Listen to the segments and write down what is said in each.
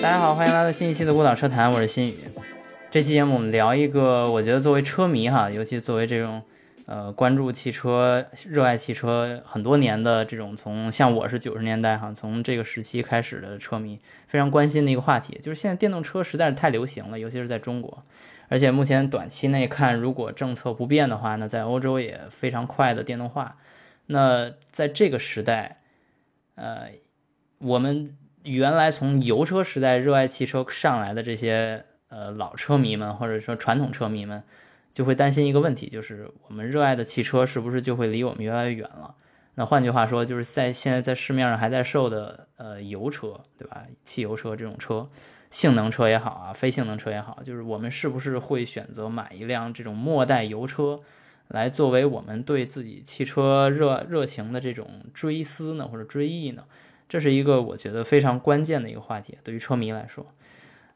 大家好，欢迎来到新一期的孤岛车谈，我是新宇。这期节目我们聊一个，我觉得作为车迷哈，尤其作为这种呃关注汽车、热爱汽车很多年的这种，从像我是九十年代哈，从这个时期开始的车迷，非常关心的一个话题，就是现在电动车实在是太流行了，尤其是在中国，而且目前短期内看，如果政策不变的话，那在欧洲也非常快的电动化。那在这个时代，呃，我们。原来从油车时代热爱汽车上来的这些呃老车迷们，或者说传统车迷们，就会担心一个问题，就是我们热爱的汽车是不是就会离我们越来越远了？那换句话说，就是在现在在市面上还在售的呃油车，对吧？汽油车这种车，性能车也好啊，非性能车也好，就是我们是不是会选择买一辆这种末代油车，来作为我们对自己汽车热热情的这种追思呢，或者追忆呢？这是一个我觉得非常关键的一个话题，对于车迷来说，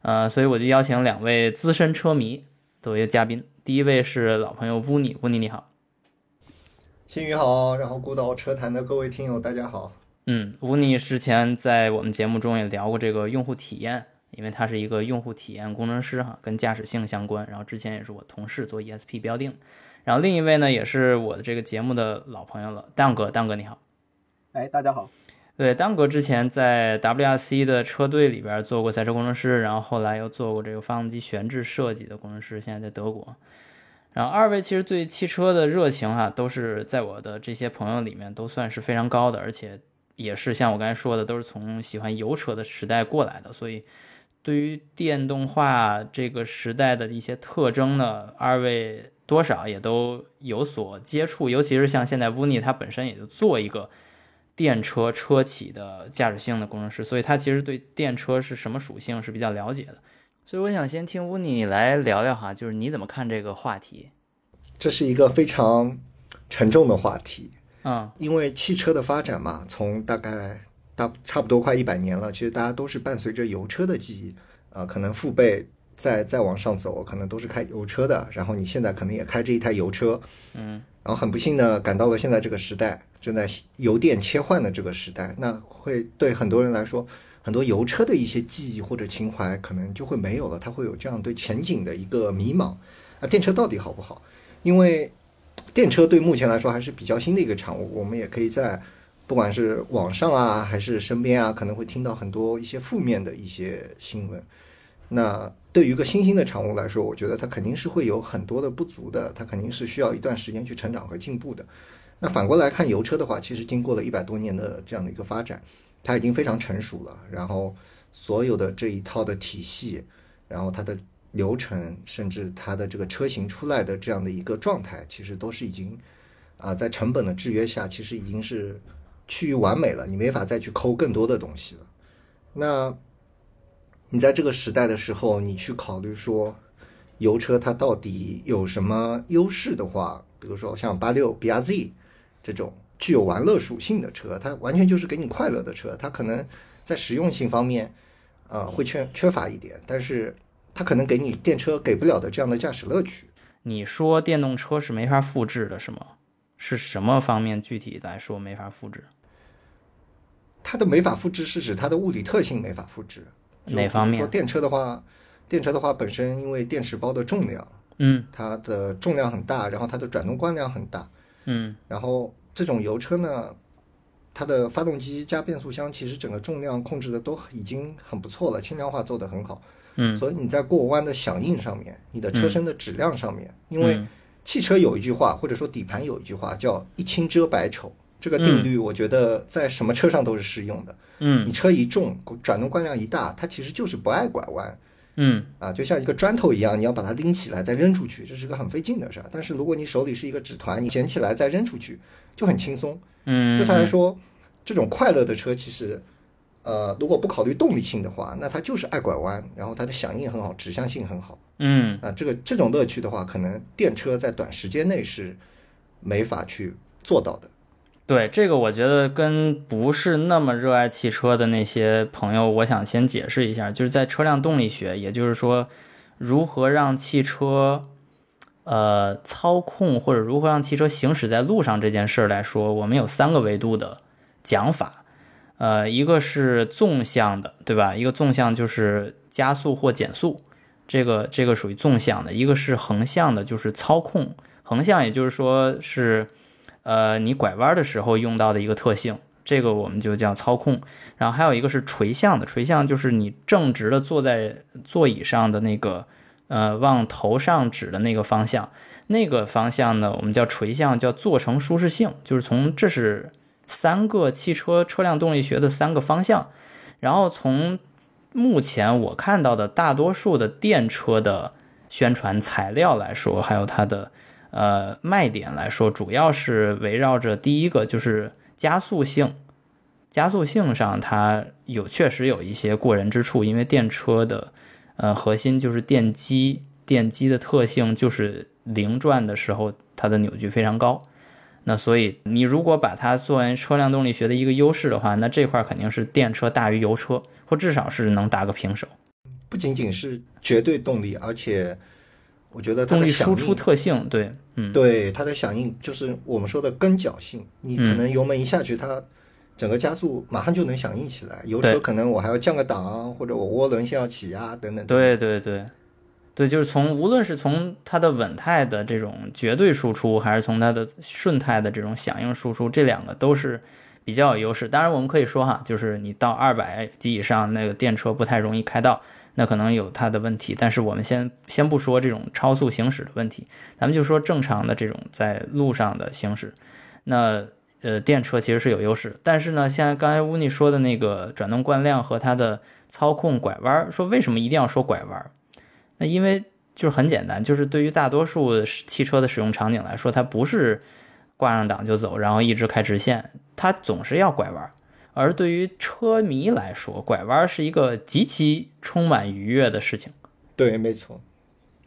呃，所以我就邀请两位资深车迷作为嘉宾。第一位是老朋友乌尼，乌尼你好，新宇好，然后孤岛车坛的各位听友大家好。嗯，乌尼之前在我们节目中也聊过这个用户体验，因为他是一个用户体验工程师哈，跟驾驶性相关。然后之前也是我同事做 ESP 标定。然后另一位呢，也是我的这个节目的老朋友了，蛋哥，蛋哥你好。哎，大家好。对，当哥之前在 WRC 的车队里边做过赛车工程师，然后后来又做过这个发动机悬置设计的工程师，现在在德国。然后二位其实对汽车的热情哈，都是在我的这些朋友里面都算是非常高的，而且也是像我刚才说的，都是从喜欢油车的时代过来的，所以对于电动化这个时代的一些特征呢，二位多少也都有所接触，尤其是像现在乌尼他本身也就做一个。电车车企的驾驶性的工程师，所以他其实对电车是什么属性是比较了解的。所以我想先听乌尼来聊聊哈，就是你怎么看这个话题？这是一个非常沉重的话题啊，因为汽车的发展嘛，从大概大差不多快一百年了，其实大家都是伴随着油车的记忆，呃，可能父辈再再往上走，可能都是开油车的，然后你现在可能也开着一台油车，嗯。然后很不幸的赶到了现在这个时代，正在油电切换的这个时代，那会对很多人来说，很多油车的一些记忆或者情怀可能就会没有了，他会有这样对前景的一个迷茫。啊，电车到底好不好？因为电车对目前来说还是比较新的一个产物，我们也可以在不管是网上啊，还是身边啊，可能会听到很多一些负面的一些新闻。那对于一个新兴的产物来说，我觉得它肯定是会有很多的不足的，它肯定是需要一段时间去成长和进步的。那反过来看油车的话，其实经过了一百多年的这样的一个发展，它已经非常成熟了。然后所有的这一套的体系，然后它的流程，甚至它的这个车型出来的这样的一个状态，其实都是已经啊，在成本的制约下，其实已经是趋于完美了。你没法再去抠更多的东西了。那。你在这个时代的时候，你去考虑说，油车它到底有什么优势的话，比如说像八六 BRZ 这种具有玩乐属性的车，它完全就是给你快乐的车，它可能在实用性方面，呃，会缺缺乏一点，但是它可能给你电车给不了的这样的驾驶乐趣。你说电动车是没法复制的，是吗？是什么方面具体来说没法复制？它的没法复制是指它的物理特性没法复制。哪方面？说电车的话，电车的话本身因为电池包的重量，嗯，它的重量很大，然后它的转动惯量很大，嗯，然后这种油车呢，它的发动机加变速箱其实整个重量控制的都已经很不错了，轻量化做得很好，嗯，所以你在过弯的响应上面，你的车身的质量上面，因为汽车有一句话，或者说底盘有一句话叫一轻遮百丑。这个定律，我觉得在什么车上都是适用的。嗯，你车一重，转动惯量一大，它其实就是不爱拐弯。嗯，啊，就像一个砖头一样，你要把它拎起来再扔出去，这是个很费劲的事儿。但是如果你手里是一个纸团，你捡起来再扔出去，就很轻松。嗯，对他来说，这种快乐的车，其实，呃，如果不考虑动力性的话，那它就是爱拐弯，然后它的响应很好，指向性很好。嗯，啊，这个这种乐趣的话，可能电车在短时间内是没法去做到的。对这个，我觉得跟不是那么热爱汽车的那些朋友，我想先解释一下，就是在车辆动力学，也就是说，如何让汽车，呃，操控或者如何让汽车行驶在路上这件事儿来说，我们有三个维度的讲法。呃，一个是纵向的，对吧？一个纵向就是加速或减速，这个这个属于纵向的；一个是横向的，就是操控。横向也就是说是，呃，你拐弯的时候用到的一个特性，这个我们就叫操控。然后还有一个是垂向的，垂向就是你正直的坐在座椅上的那个，呃，往头上指的那个方向，那个方向呢，我们叫垂向，叫坐乘舒适性，就是从这是。三个汽车车辆动力学的三个方向，然后从目前我看到的大多数的电车的宣传材料来说，还有它的呃卖点来说，主要是围绕着第一个就是加速性，加速性上它有确实有一些过人之处，因为电车的呃核心就是电机，电机的特性就是零转的时候它的扭矩非常高。那所以，你如果把它作为车辆动力学的一个优势的话，那这块肯定是电车大于油车，或至少是能打个平手。不仅仅是绝对动力，而且我觉得它的输出特性，对，嗯，对它的响应就是我们说的跟脚性。你可能油门一下去，它整个加速马上就能响应起来。油车可能我还要降个档，或者我涡轮先要起压等等。对对对。对，就是从无论是从它的稳态的这种绝对输出，还是从它的顺态的这种响应输出，这两个都是比较有优势。当然，我们可以说哈，就是你到二百级以上，那个电车不太容易开到，那可能有它的问题。但是我们先先不说这种超速行驶的问题，咱们就说正常的这种在路上的行驶，那呃电车其实是有优势。但是呢，像刚才乌尼说的那个转动惯量和它的操控拐弯，说为什么一定要说拐弯？那因为就是很简单，就是对于大多数汽车的使用场景来说，它不是挂上档就走，然后一直开直线，它总是要拐弯。而对于车迷来说，拐弯是一个极其充满愉悦的事情。对，没错。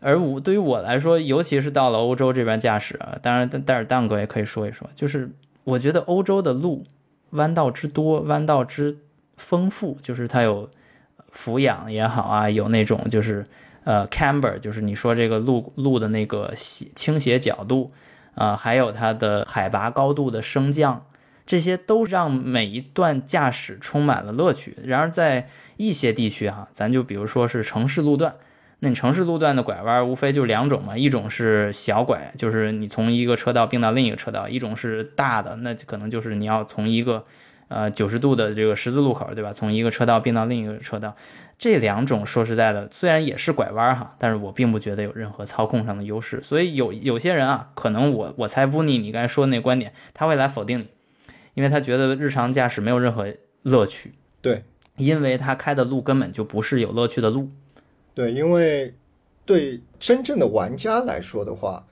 而我对于我来说，尤其是到了欧洲这边驾驶啊，当然，戴尔蛋哥也可以说一说，就是我觉得欧洲的路弯道之多，弯道之丰富，就是它有俯仰也好啊，有那种就是。呃，camber 就是你说这个路路的那个斜倾斜角度，啊，还有它的海拔高度的升降，这些都让每一段驾驶充满了乐趣。然而，在一些地区哈，咱就比如说是城市路段，那你城市路段的拐弯无非就两种嘛，一种是小拐，就是你从一个车道并到另一个车道；一种是大的，那可能就是你要从一个呃九十度的这个十字路口，对吧？从一个车道并到另一个车道。这两种说实在的，虽然也是拐弯哈，但是我并不觉得有任何操控上的优势。所以有有些人啊，可能我我猜不你你刚才说的那观点，他会来否定你，因为他觉得日常驾驶没有任何乐趣。对，因为他开的路根本就不是有乐趣的路。对，因为对真正的玩家来说的话，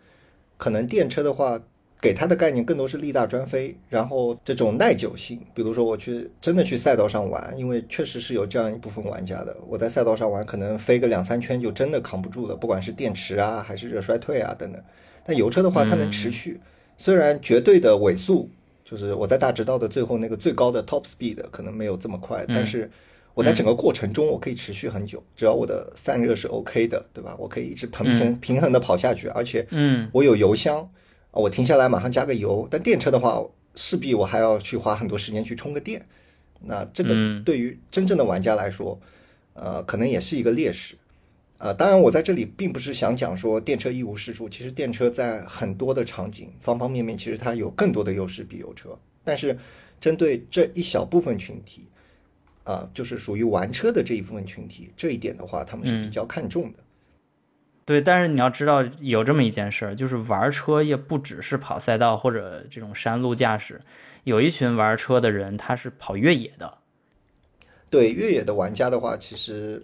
可能电车的话。给他的概念更多是力大专飞，然后这种耐久性，比如说我去真的去赛道上玩，因为确实是有这样一部分玩家的，我在赛道上玩，可能飞个两三圈就真的扛不住了，不管是电池啊，还是热衰退啊等等。但油车的话，它能持续，虽然绝对的尾速，就是我在大直道的最后那个最高的 top speed 可能没有这么快，但是我在整个过程中我可以持续很久，只要我的散热是 OK 的，对吧？我可以一直平平平衡的跑下去，而且嗯，我有油箱。我停下来马上加个油，但电车的话，势必我还要去花很多时间去充个电。那这个对于真正的玩家来说，呃，可能也是一个劣势。呃，当然我在这里并不是想讲说电车一无是处，其实电车在很多的场景方方面面，其实它有更多的优势比油车。但是针对这一小部分群体，啊，就是属于玩车的这一部分群体，这一点的话，他们是比较看重的。对，但是你要知道有这么一件事儿，就是玩车也不只是跑赛道或者这种山路驾驶，有一群玩车的人他是跑越野的。对越野的玩家的话，其实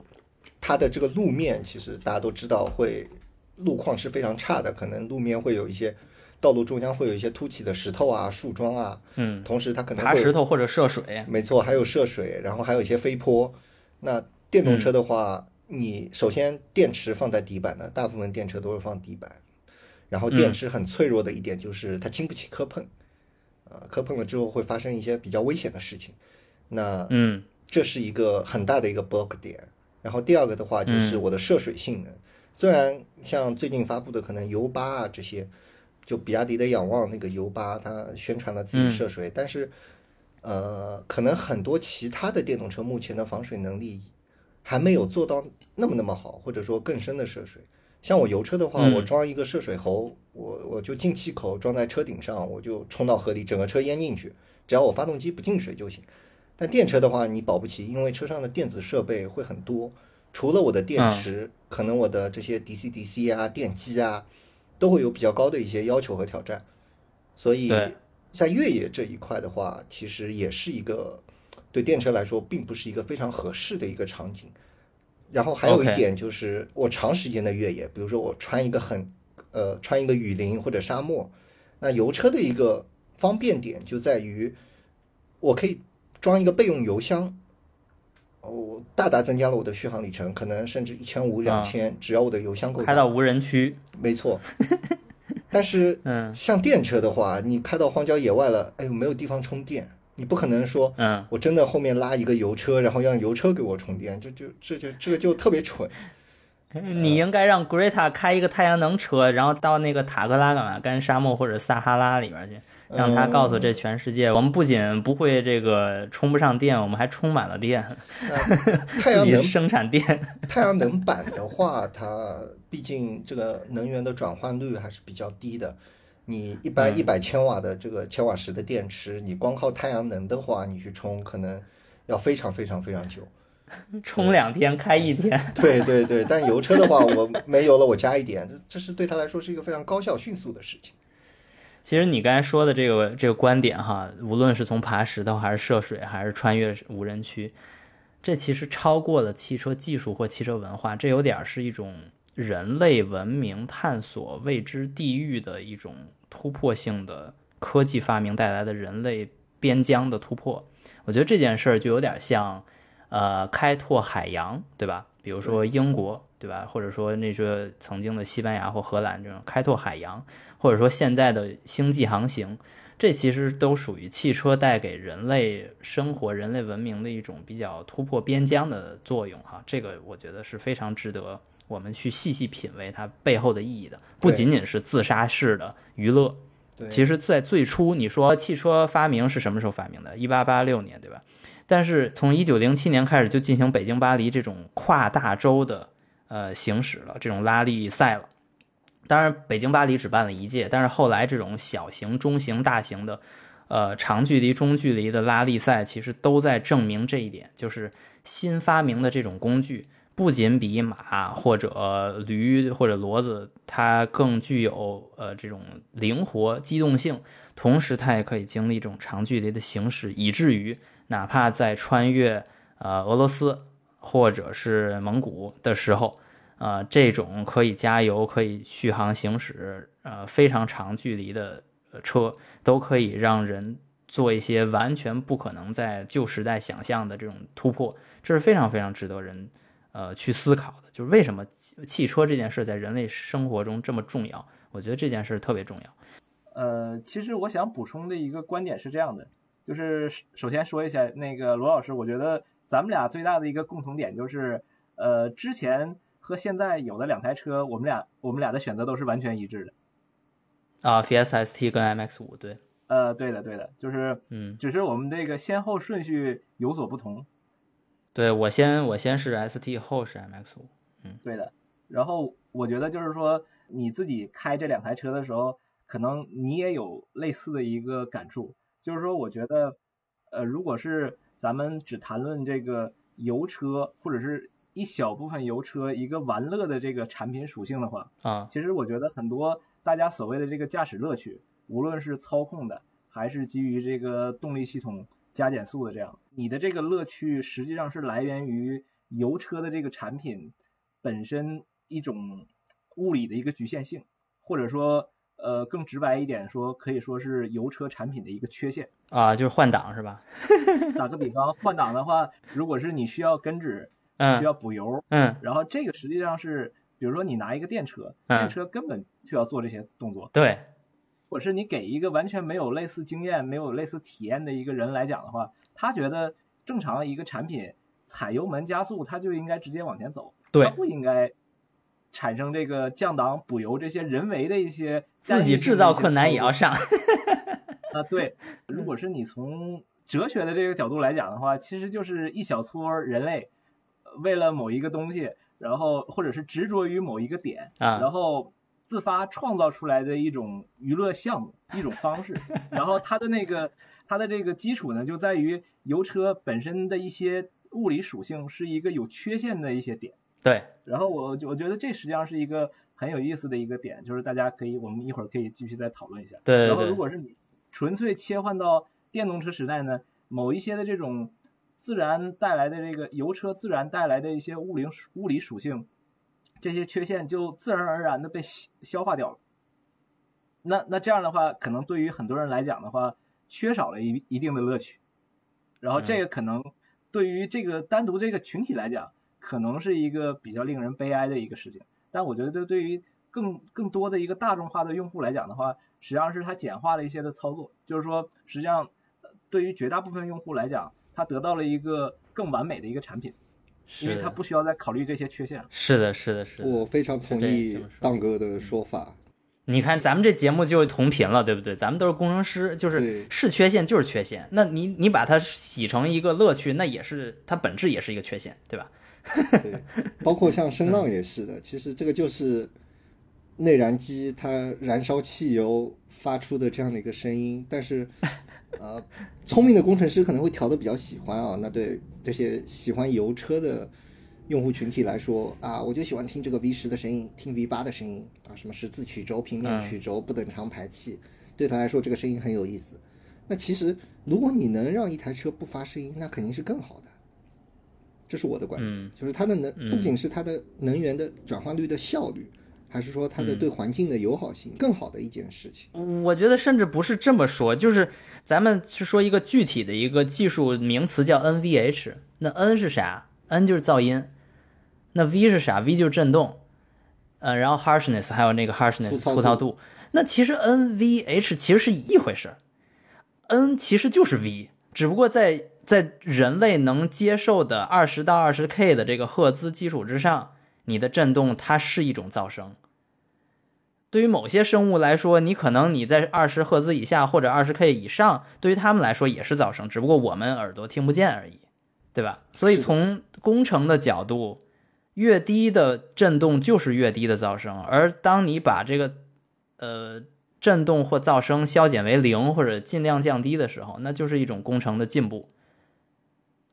他的这个路面其实大家都知道会路况是非常差的，可能路面会有一些道路中央会有一些凸起的石头啊、树桩啊，嗯，同时它可能爬石头或者涉水，没错，还有涉水，然后还有一些飞坡。那电动车的话。你首先电池放在底板的，大部分电车都是放底板，然后电池很脆弱的一点就是它经不起磕碰，啊，磕碰了之后会发生一些比较危险的事情，那嗯，这是一个很大的一个 block 点。然后第二个的话就是我的涉水性能，虽然像最近发布的可能油八啊这些，就比亚迪的仰望那个油八，它宣传了自己涉水，但是呃，可能很多其他的电动车目前的防水能力还没有做到那么那么好，或者说更深的涉水。像我油车的话，嗯。我装一个涉水喉，我我就进气口装在车顶上，我就冲到河里，整个车淹进去，只要我发动机不进水就行。但电车的话，你保不齐，因为车上的电子设备会很多，除了我的电池，可能我的这些 DC DC 啊、电机啊，都会有比较高的一些要求和挑战。所以对在越野这一块的话，其实也是一个对电车来说，并不是一个非常合适的一个场景。然后还有一点就是，我长时间的越野，比如说我穿一个很呃穿一个雨林或者沙漠，那油车的一个方便点就在于，我可以装一个备用油箱，我大大增加了我的续航里程，可能甚至一千五、两千，只要我的油箱够。开到无人区，没错。但是嗯。像电车的话，你开到荒郊野外了，哎呦，没有地方充电，你不可能说嗯，我真的后面拉一个油车，然后让油车给我充电，这就这就这个就特别蠢。你应该让 Greta 开一个太阳能车，然后到那个塔克拉玛干沙漠或者撒哈拉里边去，让他告诉这全世界，我们不仅不会这个充不上电，我们还充满了电，太阳能生产电。太阳能板的话，它毕竟这个能源的转换率还是比较低的。你一般一百千瓦的这个千瓦时的电池，你光靠太阳能的话，你去充可能要非常非常非常久。充两天开一天，对对对，但油车的话，我没油了，我加一点，这这是对他来说是一个非常高效迅速的事情。其实你刚才说的这个这个观点哈，无论是从爬石头，还是涉水，还是穿越无人区，这其实超过了汽车技术或汽车文化，这有点是一种人类文明探索未知地域的一种突破性的科技发明带来的人类边疆的突破。我觉得这件事儿就有点像，呃，开拓海洋，对吧？比如说英国，对吧？或者说那些曾经的西班牙或荷兰这种开拓海洋，或者说现在的星际航行，这其实都属于汽车带给人类生活、人类文明的一种比较突破边疆的作用哈。这个我觉得是非常值得我们去细细品味它背后的意义的，不仅仅是自杀式的娱乐。对，其实，在最初，你说汽车发明是什么时候发明的？一八八六年，对吧？但是从一九零七年开始就进行北京巴黎这种跨大洲的呃行驶了，这种拉力赛了。当然，北京巴黎只办了一届，但是后来这种小型、中型、大型的，呃长距离、中距离的拉力赛，其实都在证明这一点，就是新发明的这种工具，不仅比马或者驴或者骡子它更具有呃这种灵活机动性，同时它也可以经历这种长距离的行驶，以至于哪怕在穿越呃俄罗斯或者是蒙古的时候，呃，这种可以加油、可以续航行驶、呃非常长距离的车，都可以让人做一些完全不可能在旧时代想象的这种突破，这是非常非常值得人呃去思考的。就是为什么汽车这件事在人类生活中这么重要？我觉得这件事特别重要。呃，其实我想补充的一个观点是这样的，就是首先说一下那个罗老师，我觉得咱们俩最大的一个共同点就是，呃，之前和现在有的两台车，我们俩我们俩的选择都是完全一致的。啊，Fiesta ST 跟 MX 五对，呃，对的，对的，就是嗯，只是我们这个先后顺序有所不同。对我先我先是 ST，后是 MX 五，对的。然后我觉得就是说，你自己开这两台车的时候，可能你也有类似的一个感触，就是说，我觉得，呃，如果是咱们只谈论这个油车或者是一小部分油车一个玩乐的这个产品属性的话，啊，其实我觉得很多大家所谓的这个驾驶乐趣，无论是操控的，还是基于这个动力系统加减速的这样，你的这个乐趣实际上是来源于油车的这个产品本身一种物理的一个局限性，或者说，呃，更直白一点说，可以说是油车产品的一个缺陷。啊，就是换挡是吧？打个比方，换挡的话，如果是你需要根指，需嗯要补油，嗯，然后这个实际上是，比如说你拿一个电车，嗯电车根本需要做这些动作，对，或者是你给一个完全没有类似经验、没有类似体验的一个人来讲的话，他觉得正常一个产品踩油门加速，他就应该直接往前走，对他不应该产生这个降档、补油这些人为的一些自己制造困难也要上上。啊。对，如果是你从哲学的这个角度来讲的话，其实就是一小撮人类为了某一个东西，然后或者是执着于某一个点，啊然后自发创造出来的一种娱乐项目，一种方式。然后它的那个它的这个基础呢，就在于油车本身的一些物理属性是一个有缺陷的一些点。对，然后我我觉得这实际上是一个很有意思的一个点，就是大家可以我们一会儿可以继续再讨论一下。然后对对对如果是你纯粹切换到电动车时代呢，某一些的这种自然带来的这个油车自然带来的一些物理物理属性，这些缺陷就自然而然的被消消化掉了。那那这样的话，可能对于很多人来讲的话，缺少了一一定的乐趣。然后这个可能对于这个单独这个群体来讲，可能是一个比较令人悲哀的一个事情。但我觉得对于更更多的一个大众化的用户来讲的话，实际上是它简化了一些的操作，就是说，实际上呃对于绝大部分用户来讲，他得到了一个更完美的一个产品，因为他不需要再考虑这些缺陷了。是的，是的，是的。我非常同意当哥的说法。你看咱们这节目就同频了，对不对？咱们都是工程师，就是是缺陷就是缺陷。那你你把它洗成一个乐趣，那也是它本质也是一个缺陷，对吧？对，包括像声浪也是的，其实这个就是内燃机它燃烧汽油发出的这样的一个声音，但是呃，聪明的工程师可能会调的比较喜欢啊。那对这些喜欢油车的用户群体来说啊，我就喜欢听这个 V 十的声音，听 V 八的声音啊，什么十字曲轴、平面曲轴、不等长排气，对他来说这个声音很有意思。那其实如果你能让一台车不发声音，那肯定是更好的。这是我的观点，嗯就是它的能不仅是它的能源的转换率的效率，还是说它的对环境的友好性更好的一件事情。我觉得甚至不是这么说，就是咱们去说一个具体的一个技术名词叫 NVH。那 N 是啥？N 就是噪音，那 V 是啥？V 就是震动，呃，然后 harshness 还有那个 harshness 粗糙度粗糙度。那其实 NVH 其实是一回事儿，N 其实就是 V，只不过在在人类能接受的二十到二十 K 的这个赫兹基础之上，你的振动它是一种噪声。对于某些生物来说，你可能你在二十赫兹以下或者二十 K 以上，对于他们来说也是噪声，只不过我们耳朵听不见而已，对吧？所以从工程的角度，越低的振动就是越低的噪声，而当你把这个呃振动或噪声消减为零或者尽量降低的时候，那就是一种工程的进步。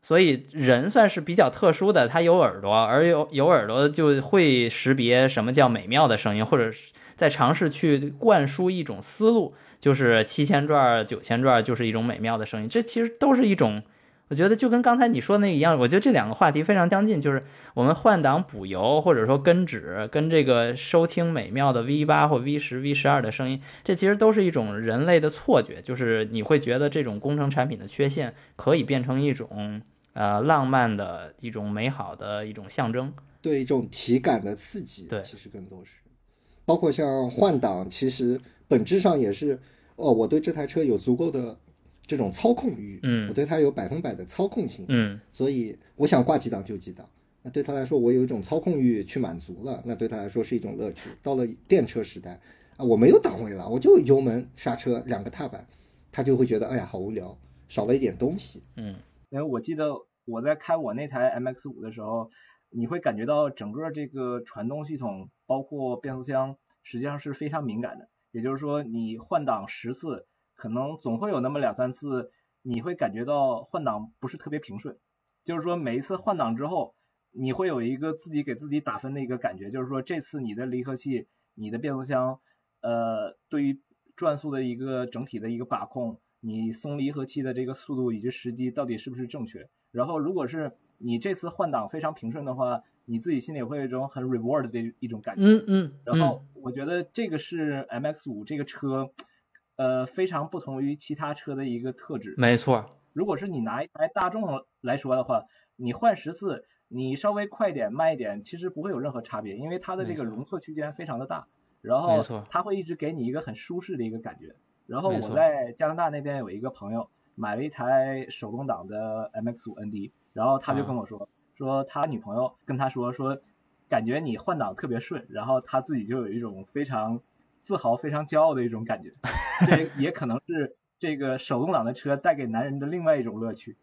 所以人算是比较特殊的，他有耳朵，而有有耳朵就会识别什么叫美妙的声音，或者是在尝试去灌输一种思路，就是七千转、九千转就是一种美妙的声音。这其实都是一种，我觉得就跟刚才你说的那一样。我觉得这两个话题非常相近，就是我们换挡补油，或者说跟指，跟这个收听美妙的 V 八或 V 十、V 十二的声音，这其实都是一种人类的错觉，就是你会觉得这种工程产品的缺陷可以变成一种呃浪漫的一种美好的一种象征。对一种体感的刺激，对其实更多是，包括像换挡，其实本质上也是，哦，我对这台车有足够的这种操控欲，嗯我对它有百分百的操控性，嗯，所以我想挂几档就几档。那对他来说，我有一种操控欲去满足了，那对他来说是一种乐趣。到了电车时代啊，我没有档位了，我就油门、刹车两个踏板，他就会觉得哎呀好无聊，少了一点东西。因为我记得我在开我那台 MX 五的时候，你会感觉到整个这个传动系统，包括变速箱，实际上是非常敏感的。也就是说，你换挡十次，可能总会有那么两三次，你会感觉到换挡不是特别平顺。就是说，每一次换挡之后，你会有一个自己给自己打分的一个感觉，就是说这次你的离合器、你的变速箱，呃，对于转速的一个整体的一个把控，你松离合器的这个速度以及时机到底是不是正确？然后，如果是你这次换挡非常平顺的话，你自己心里会有一种很 reward 的一种感觉。嗯嗯，然后我觉得这个是 MX 五这个车，呃，非常不同于其他车的一个特质。没错，如果是你拿一台大众来说的话，你换十次，你稍微快一点、慢一点，其实不会有任何差别，因为它的这个容错区间非常的大，然后没错它会一直给你一个很舒适的一个感觉。然后我在加拿大那边有一个朋友买了一台手动挡的 MX 五 ND，然后他就跟我说，说他女朋友跟他说说，感觉你换挡特别顺，然后他自己就有一种非常自豪、非常骄傲的一种感觉。这 也可能是这个手动挡的车带给男人的另外一种乐趣。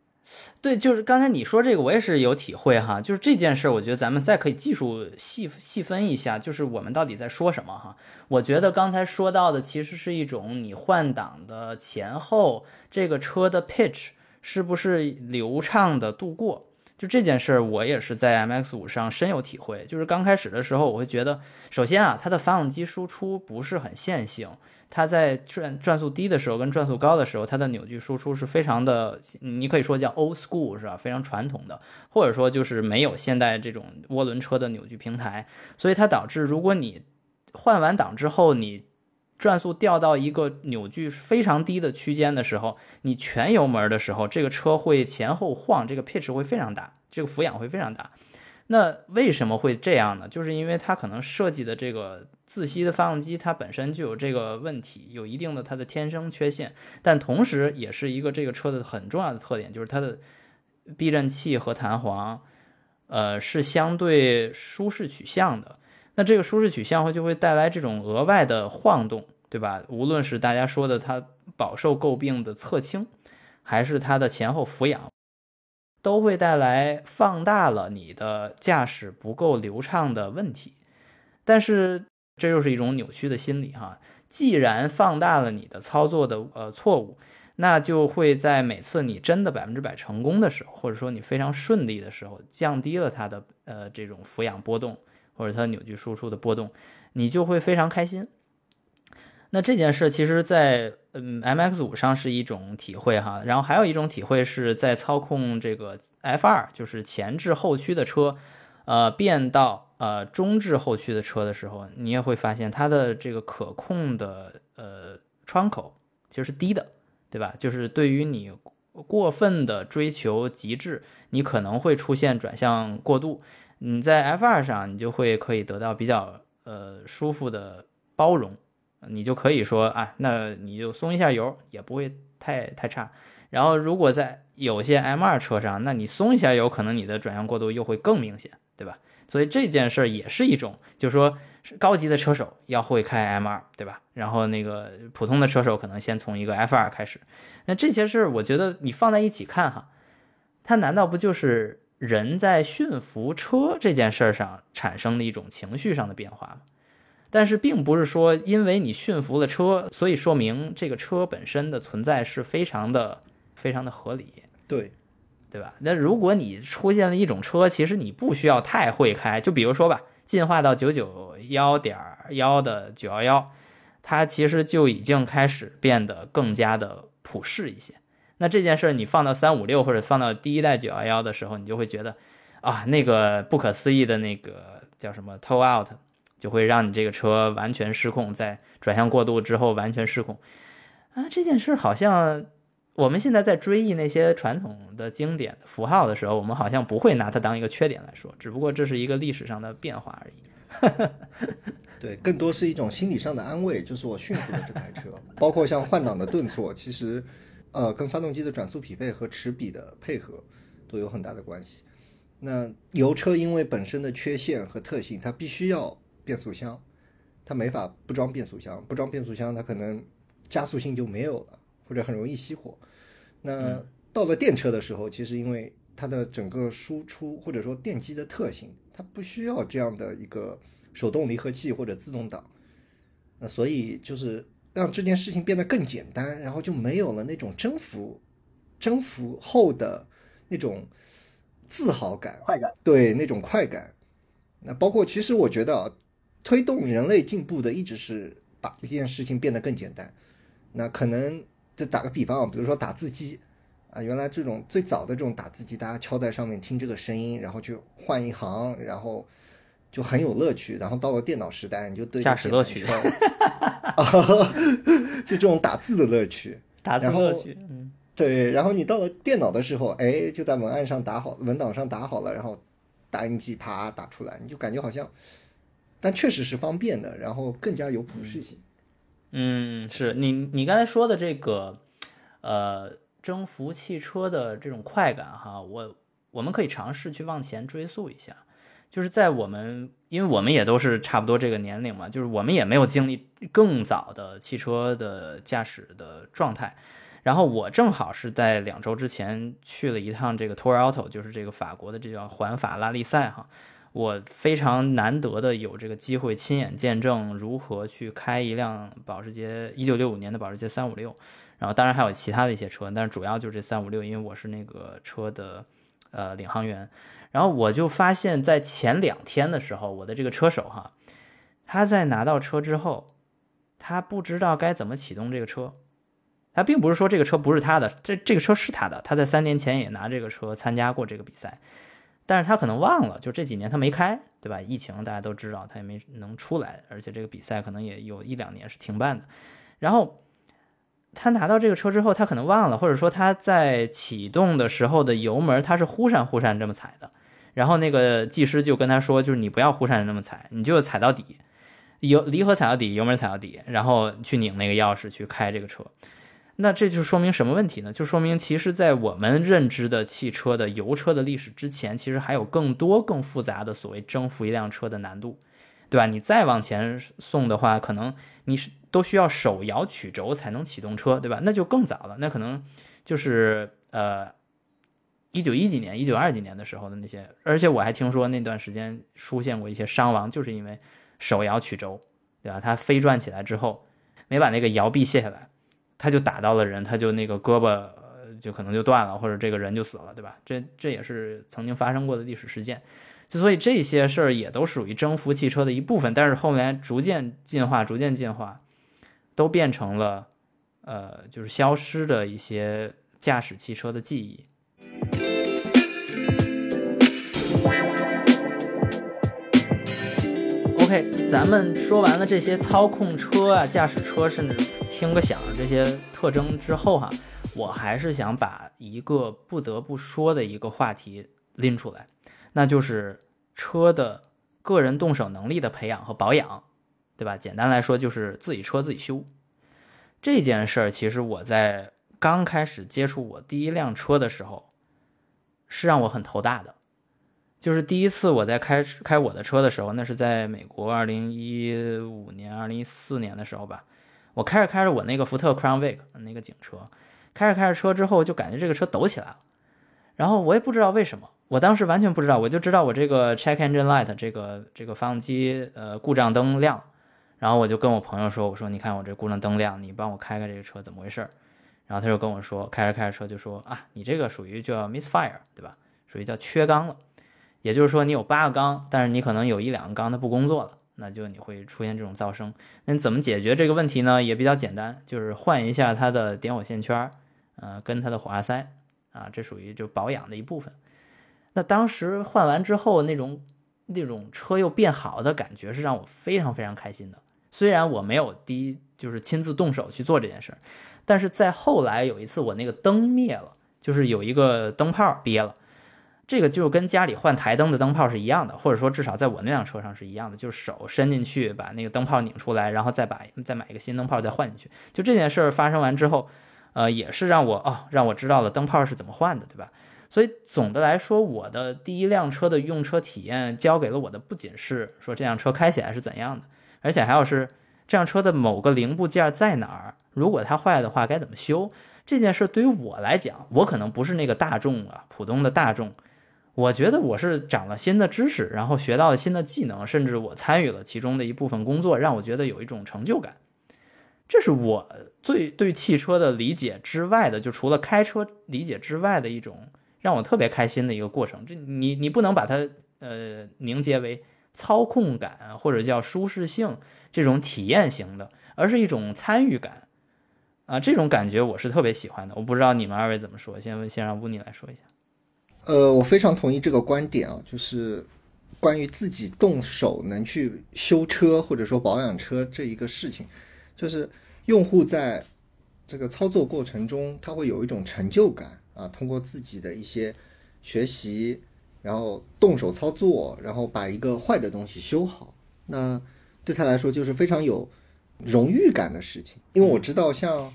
对，就是刚才你说这个，我也是有体会哈。就是这件事儿，我觉得咱们再可以技术细细分一下，就是我们到底在说什么哈。我觉得刚才说到的其实是一种你换挡的前后，这个车的 pitch 是不是流畅的度过。就这件事儿，我也是在 MX 五上深有体会。就是刚开始的时候，我会觉得，首先啊，它的发动机输出不是很线性。它在转转速低的时候跟转速高的时候，它的扭矩输出是非常的，你可以说叫 old school 是吧？非常传统的，或者说就是没有现代这种涡轮车的扭矩平台，所以它导致如果你换完档之后，你转速掉到一个扭矩非常低的区间的时候，你全油门的时候，这个车会前后晃，这个 pitch 会非常大，这个俯仰会非常大。那为什么会这样呢？就是因为它可能设计的这个自吸的发动机，它本身就有这个问题，有一定的它的天生缺陷，但同时也是一个这个车的很重要的特点，就是它的避震器和弹簧，呃，是相对舒适取向的。那这个舒适取向会就会带来这种额外的晃动，对吧？无论是大家说的它饱受诟病的侧倾，还是它的前后俯仰。都会带来放大了你的驾驶不够流畅的问题，但是这又是一种扭曲的心理哈。既然放大了你的操作的呃错误，那就会在每次你真的百分之百成功的时候，或者说你非常顺利的时候，降低了它的呃这种俯仰波动或者它扭矩输出的波动，你就会非常开心。那这件事其实，在嗯，MX 五上是一种体会哈，然后还有一种体会是在操控这个 F 二，就是前置后驱的车，呃，变到呃中置后驱的车的时候，你也会发现它的这个可控的呃窗口其实是低的，对吧？就是对于你过分的追求极致，你可能会出现转向过度。你在 F 二上，你就会可以得到比较呃舒服的包容。你就可以说啊，那你就松一下油也不会太太差。然后如果在有些 M2 车上，那你松一下油，可能你的转向过度又会更明显，对吧？所以这件事儿也是一种，就是说高级的车手要会开 M2，对吧？然后那个普通的车手可能先从一个 F2 开始。那这些事儿，我觉得你放在一起看哈，它难道不就是人在驯服车这件事儿上产生的一种情绪上的变化吗？但是并不是说，因为你驯服了车，所以说明这个车本身的存在是非常的、非常的合理，对，对吧？那如果你出现了一种车，其实你不需要太会开，就比如说吧，进化到九九幺点幺的九幺幺，它其实就已经开始变得更加的普适一些。那这件事你放到三五六或者放到第一代九幺幺的时候，你就会觉得啊，那个不可思议的那个叫什么 toe out。就会让你这个车完全失控，在转向过度之后完全失控啊！这件事好像我们现在在追忆那些传统的经典符号的时候，我们好像不会拿它当一个缺点来说，只不过这是一个历史上的变化而已。对，更多是一种心理上的安慰，就是我驯服了这台车，包括像换挡的顿挫，其实呃跟发动机的转速匹配和齿比的配合都有很大的关系。那油车因为本身的缺陷和特性，它必须要。变速箱，它没法不装变速箱，不装变速箱，它可能加速性就没有了，或者很容易熄火。那到了电车的时候，其实因为它的整个输出或者说电机的特性，它不需要这样的一个手动离合器或者自动挡，那所以就是让这件事情变得更简单，然后就没有了那种征服征服后的那种自豪感、快感，对那种快感。那包括其实我觉得啊。推动人类进步的一直是把这件事情变得更简单。那可能就打个比方啊，比如说打字机啊，原来这种最早的这种打字机，大家敲在上面听这个声音，然后就换一行，然后就很有乐趣。然后到了电脑时代，你就对驾驶乐趣，就这种打字的乐趣，打字乐趣。嗯，对。然后你到了电脑的时候，哎，就在文案上打好，文档上打好了，然后打印机啪打出来，你就感觉好像。但确实是方便的，然后更加有普适性。嗯，嗯是你你刚才说的这个，呃，征服汽车的这种快感哈，我我们可以尝试去往前追溯一下，就是在我们，因为我们也都是差不多这个年龄嘛，就是我们也没有经历更早的汽车的驾驶的状态。然后我正好是在两周之前去了一趟这个 Tour Auto，就是这个法国的这叫环法拉力赛哈。我非常难得的有这个机会亲眼见证如何去开一辆保时捷一九六五年的保时捷三五六，然后当然还有其他的一些车，但是主要就是这三五六，因为我是那个车的呃领航员。然后我就发现，在前两天的时候，我的这个车手哈，他在拿到车之后，他不知道该怎么启动这个车。他并不是说这个车不是他的，这这个车是他的。他在三年前也拿这个车参加过这个比赛，但是他可能忘了，就这几年他没开，对吧？疫情大家都知道，他也没能出来，而且这个比赛可能也有一两年是停办的。然后他拿到这个车之后，他可能忘了，或者说他在启动的时候的油门他是忽闪忽闪这么踩的。然后那个技师就跟他说，就是你不要忽闪这么踩，你就踩到底，油离合踩到底，油门踩到底，然后去拧那个钥匙去开这个车。那这就说明什么问题呢？就说明其实，在我们认知的汽车的油车的历史之前，其实还有更多更复杂的所谓征服一辆车的难度，对吧？你再往前送的话，可能你是都需要手摇曲轴才能启动车，对吧？那就更早了，那可能就是呃一九一几年、一九二几年的时候的那些，而且我还听说那段时间出现过一些伤亡，就是因为手摇曲轴，对吧？它飞转起来之后没把那个摇臂卸下来。他就打到了人，他就那个胳膊就可能就断了，或者这个人就死了，对吧？这这也是曾经发生过的历史事件，就所以这些事儿也都属于征服汽车的一部分。但是后来逐渐进化，逐渐进化，都变成了呃，就是消失的一些驾驶汽车的记忆。OK，咱们说完了这些操控车啊、驾驶车，甚至听个响这些特征之后哈，我还是想把一个不得不说的一个话题拎出来，那就是车的个人动手能力的培养和保养，对吧？简单来说就是自己车自己修这件事儿。其实我在刚开始接触我第一辆车的时候，是让我很头大的。就是第一次我在开开我的车的时候，那是在美国二零一五年、二零一四年的时候吧。我开着开着我那个福特 Crown Vic 那个警车，开着开着车之后就感觉这个车抖起来了。然后我也不知道为什么，我当时完全不知道，我就知道我这个 Check Engine Light 这个这个发动机呃故障灯亮。然后我就跟我朋友说：“我说你看我这故障灯亮，你帮我开开这个车怎么回事？”然后他就跟我说：“开着开着车就说啊，你这个属于叫 misfire 对吧？属于叫缺缸了。”也就是说，你有八个缸，但是你可能有一两个缸它不工作了，那就你会出现这种噪声。那你怎么解决这个问题呢？也比较简单，就是换一下它的点火线圈，呃，跟它的火花塞啊，这属于就保养的一部分。那当时换完之后，那种那种车又变好的感觉是让我非常非常开心的。虽然我没有第一就是亲自动手去做这件事儿，但是在后来有一次我那个灯灭了，就是有一个灯泡憋了。这个就跟家里换台灯的灯泡是一样的，或者说至少在我那辆车上是一样的，就是手伸进去把那个灯泡拧出来，然后再把再买一个新灯泡再换进去。就这件事儿发生完之后，呃，也是让我哦让我知道了灯泡是怎么换的，对吧？所以总的来说，我的第一辆车的用车体验教给了我的不仅是说这辆车开起来是怎样的，而且还有是这辆车的某个零部件在哪儿，如果它坏的话该怎么修。这件事对于我来讲，我可能不是那个大众啊，普通的大众。我觉得我是长了新的知识，然后学到了新的技能，甚至我参与了其中的一部分工作，让我觉得有一种成就感。这是我最对汽车的理解之外的，就除了开车理解之外的一种让我特别开心的一个过程。这你你不能把它呃凝结为操控感或者叫舒适性这种体验型的，而是一种参与感啊，这种感觉我是特别喜欢的。我不知道你们二位怎么说，先问先让乌尼来说一下。呃，我非常同意这个观点啊，就是关于自己动手能去修车或者说保养车这一个事情，就是用户在这个操作过程中，他会有一种成就感啊，通过自己的一些学习，然后动手操作，然后把一个坏的东西修好，那对他来说就是非常有荣誉感的事情。因为我知道，像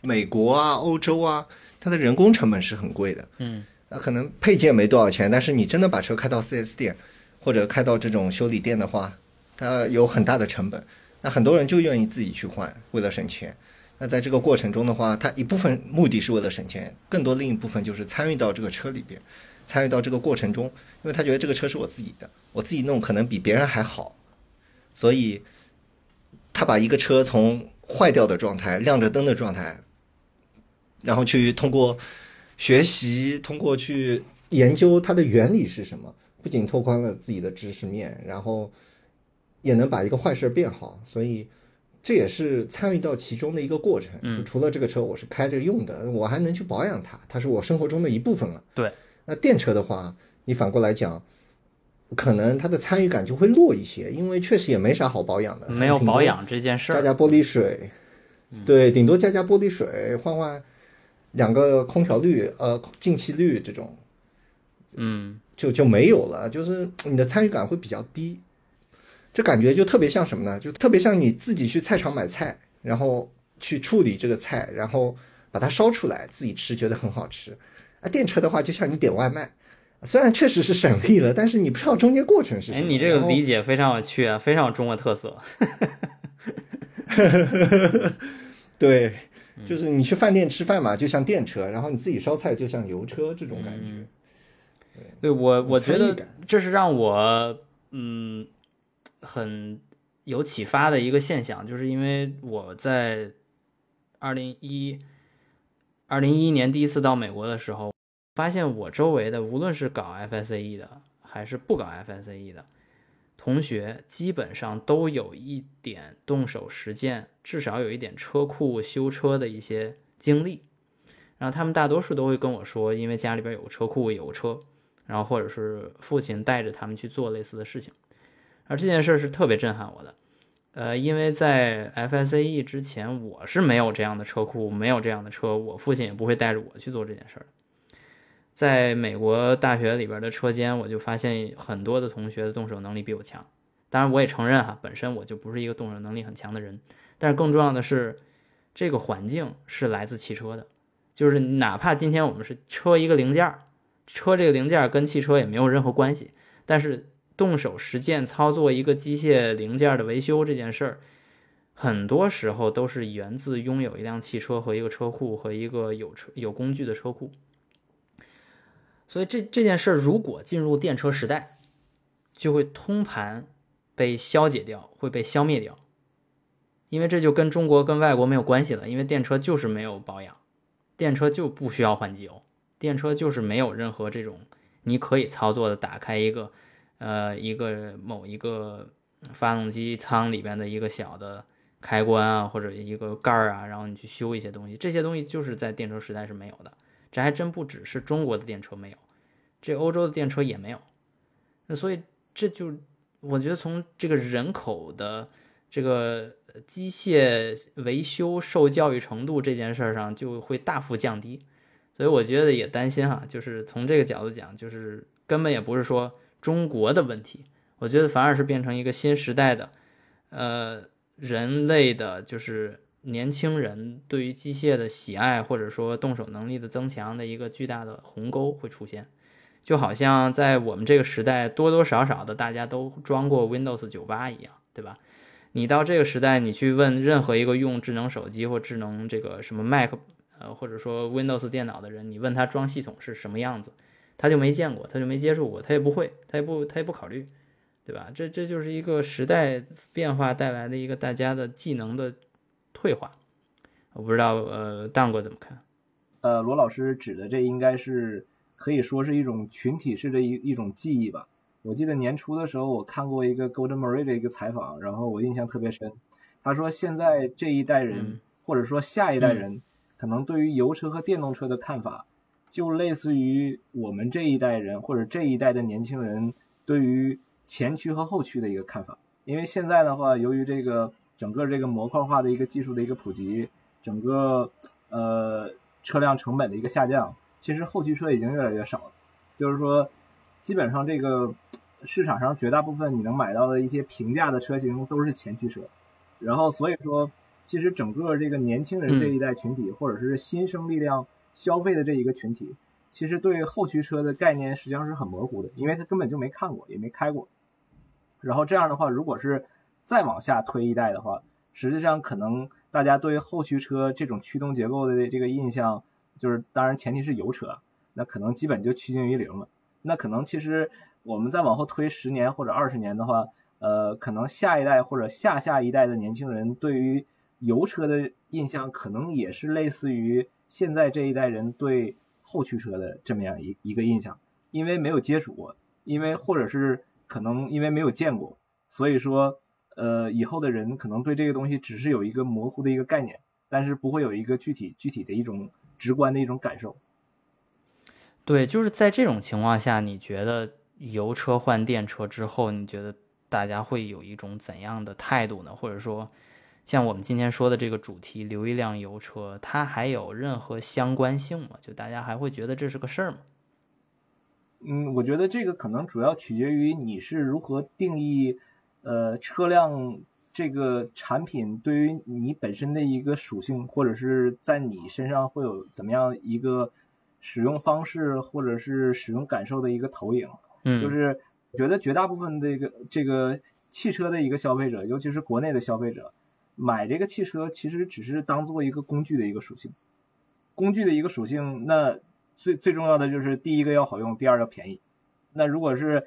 美国啊、欧洲啊，它的人工成本是很贵的，嗯。那可能配件没多少钱，但是你真的把车开到 4S 店，或者开到这种修理店的话，它有很大的成本。那很多人就愿意自己去换，为了省钱。那在这个过程中的话，它一部分目的是为了省钱，更多另一部分就是参与到这个车里边，参与到这个过程中，因为他觉得这个车是我自己的，我自己弄可能比别人还好，所以他把一个车从坏掉的状态、亮着灯的状态，然后去通过学习，通过去研究它的原理是什么，不仅拓宽了自己的知识面，然后也能把一个坏事变好，所以。这也是参与到其中的一个过程。就除了这个车我是开着用的，我还能去保养它，它是我生活中的一部分了。对，那电车的话，你反过来讲，可能它的参与感就会弱一些，因为确实也没啥好保养的，没有保养这件事儿，加加玻璃水，对，顶多加加玻璃水，换换两个空调滤，呃，进气滤这种，嗯，就就没有了，就是你的参与感会比较低。这感觉就特别像什么呢？就特别像你自己去菜场买菜，然后去处理这个菜，然后把它烧出来自己吃，觉得很好吃。啊，电车的话就像你点外卖，虽然确实是省力了，但是你不知道中间过程是什么。哎，你这个理解非常有趣啊，非常有中国特色。对，就是你去饭店吃饭嘛，就像电车，然后你自己烧菜就像油车这种感觉。对，我我觉得这是让我嗯。很有启发的一个现象，就是因为我在二零一二零一一年第一次到美国的时候，发现我周围的无论是搞 FSAE 的还是不搞 FSAE 的同学，基本上都有一点动手实践，至少有一点车库修车的一些经历。然后他们大多数都会跟我说，因为家里边有个车库，有个车，然后或者是父亲带着他们去做类似的事情。而这件事是特别震撼我的，呃，因为在 FSAE 之前，我是没有这样的车库，没有这样的车，我父亲也不会带着我去做这件事儿。在美国大学里边的车间，我就发现很多的同学的动手能力比我强。当然，我也承认哈，本身我就不是一个动手能力很强的人。但是更重要的是，这个环境是来自汽车的，就是哪怕今天我们是车一个零件，车这个零件跟汽车也没有任何关系，但是。动手实践操作一个机械零件的维修这件事儿，很多时候都是源自拥有一辆汽车和一个车库和一个有车有工具的车库。所以这这件事如果进入电车时代，就会通盘被消解掉，会被消灭掉，因为这就跟中国跟外国没有关系了，因为电车就是没有保养，电车就不需要换机油，电车就是没有任何这种你可以操作的打开一个。呃，一个某一个发动机舱里边的一个小的开关啊，或者一个盖儿啊，然后你去修一些东西，这些东西就是在电车时代是没有的。这还真不只是中国的电车没有，这欧洲的电车也没有。那所以这就我觉得从这个人口的这个机械维修受教育程度这件事上就会大幅降低。所以我觉得也担心哈，就是从这个角度讲，就是根本也不是说。中国的问题，我觉得反而是变成一个新时代的，呃，人类的，就是年轻人对于机械的喜爱，或者说动手能力的增强的一个巨大的鸿沟会出现。就好像在我们这个时代，多多少少的大家都装过 Windows 九八一样，对吧？你到这个时代，你去问任何一个用智能手机或智能这个什么 Mac，呃，或者说 Windows 电脑的人，你问他装系统是什么样子？他就没见过，他就没接触过，他也不会，他也不，他也不考虑，对吧？这这就是一个时代变化带来的一个大家的技能的退化。我不知道，呃，蛋哥怎么看？呃，罗老师指的这应该是可以说是一种群体式的一一种记忆吧。我记得年初的时候，我看过一个 Golden Murray 的一个采访，然后我印象特别深。他说，现在这一代人，或者说下一代人，可能对于油车和电动车的看法。就类似于我们这一代人或者这一代的年轻人对于前驱和后驱的一个看法，因为现在的话，由于这个整个这个模块化的一个技术的一个普及，整个呃车辆成本的一个下降，其实后驱车已经越来越少了。就是说，基本上这个市场上绝大部分你能买到的一些平价的车型都是前驱车，然后所以说，其实整个这个年轻人这一代群体或者是新生力量。消费的这一个群体，其实对后驱车的概念实际上是很模糊的，因为他根本就没看过，也没开过。然后这样的话，如果是再往下推一代的话，实际上可能大家对后驱车这种驱动结构的这个印象，就是当然前提是油车，那可能基本就趋近于零了。那可能其实我们再往后推十年或者二十年的话，呃，可能下一代或者下下一代的年轻人对于油车的印象，可能也是类似于现在这一代人对后驱车的这么样一一个印象，因为没有接触过，因为或者是可能因为没有见过，所以说，呃，以后的人可能对这个东西只是有一个模糊的一个概念，但是不会有一个具体具体的一种直观的一种感受。对，就是在这种情况下，你觉得油车换电车之后，你觉得大家会有一种怎样的态度呢？或者说，像我们今天说的这个主题，留一辆油车，它还有任何相关性吗？就大家还会觉得这是个事儿吗？嗯，我觉得这个可能主要取决于你是如何定义，呃，车辆这个产品对于你本身的一个属性，或者是在你身上会有怎么样一个使用方式，或者是使用感受的一个投影。嗯，就是觉得绝大部分这个这个汽车的一个消费者，尤其是国内的消费者，买这个汽车其实只是当做一个工具的一个属性，工具的一个属性，那。最最重要的就是第一个要好用，第二个便宜。那如果是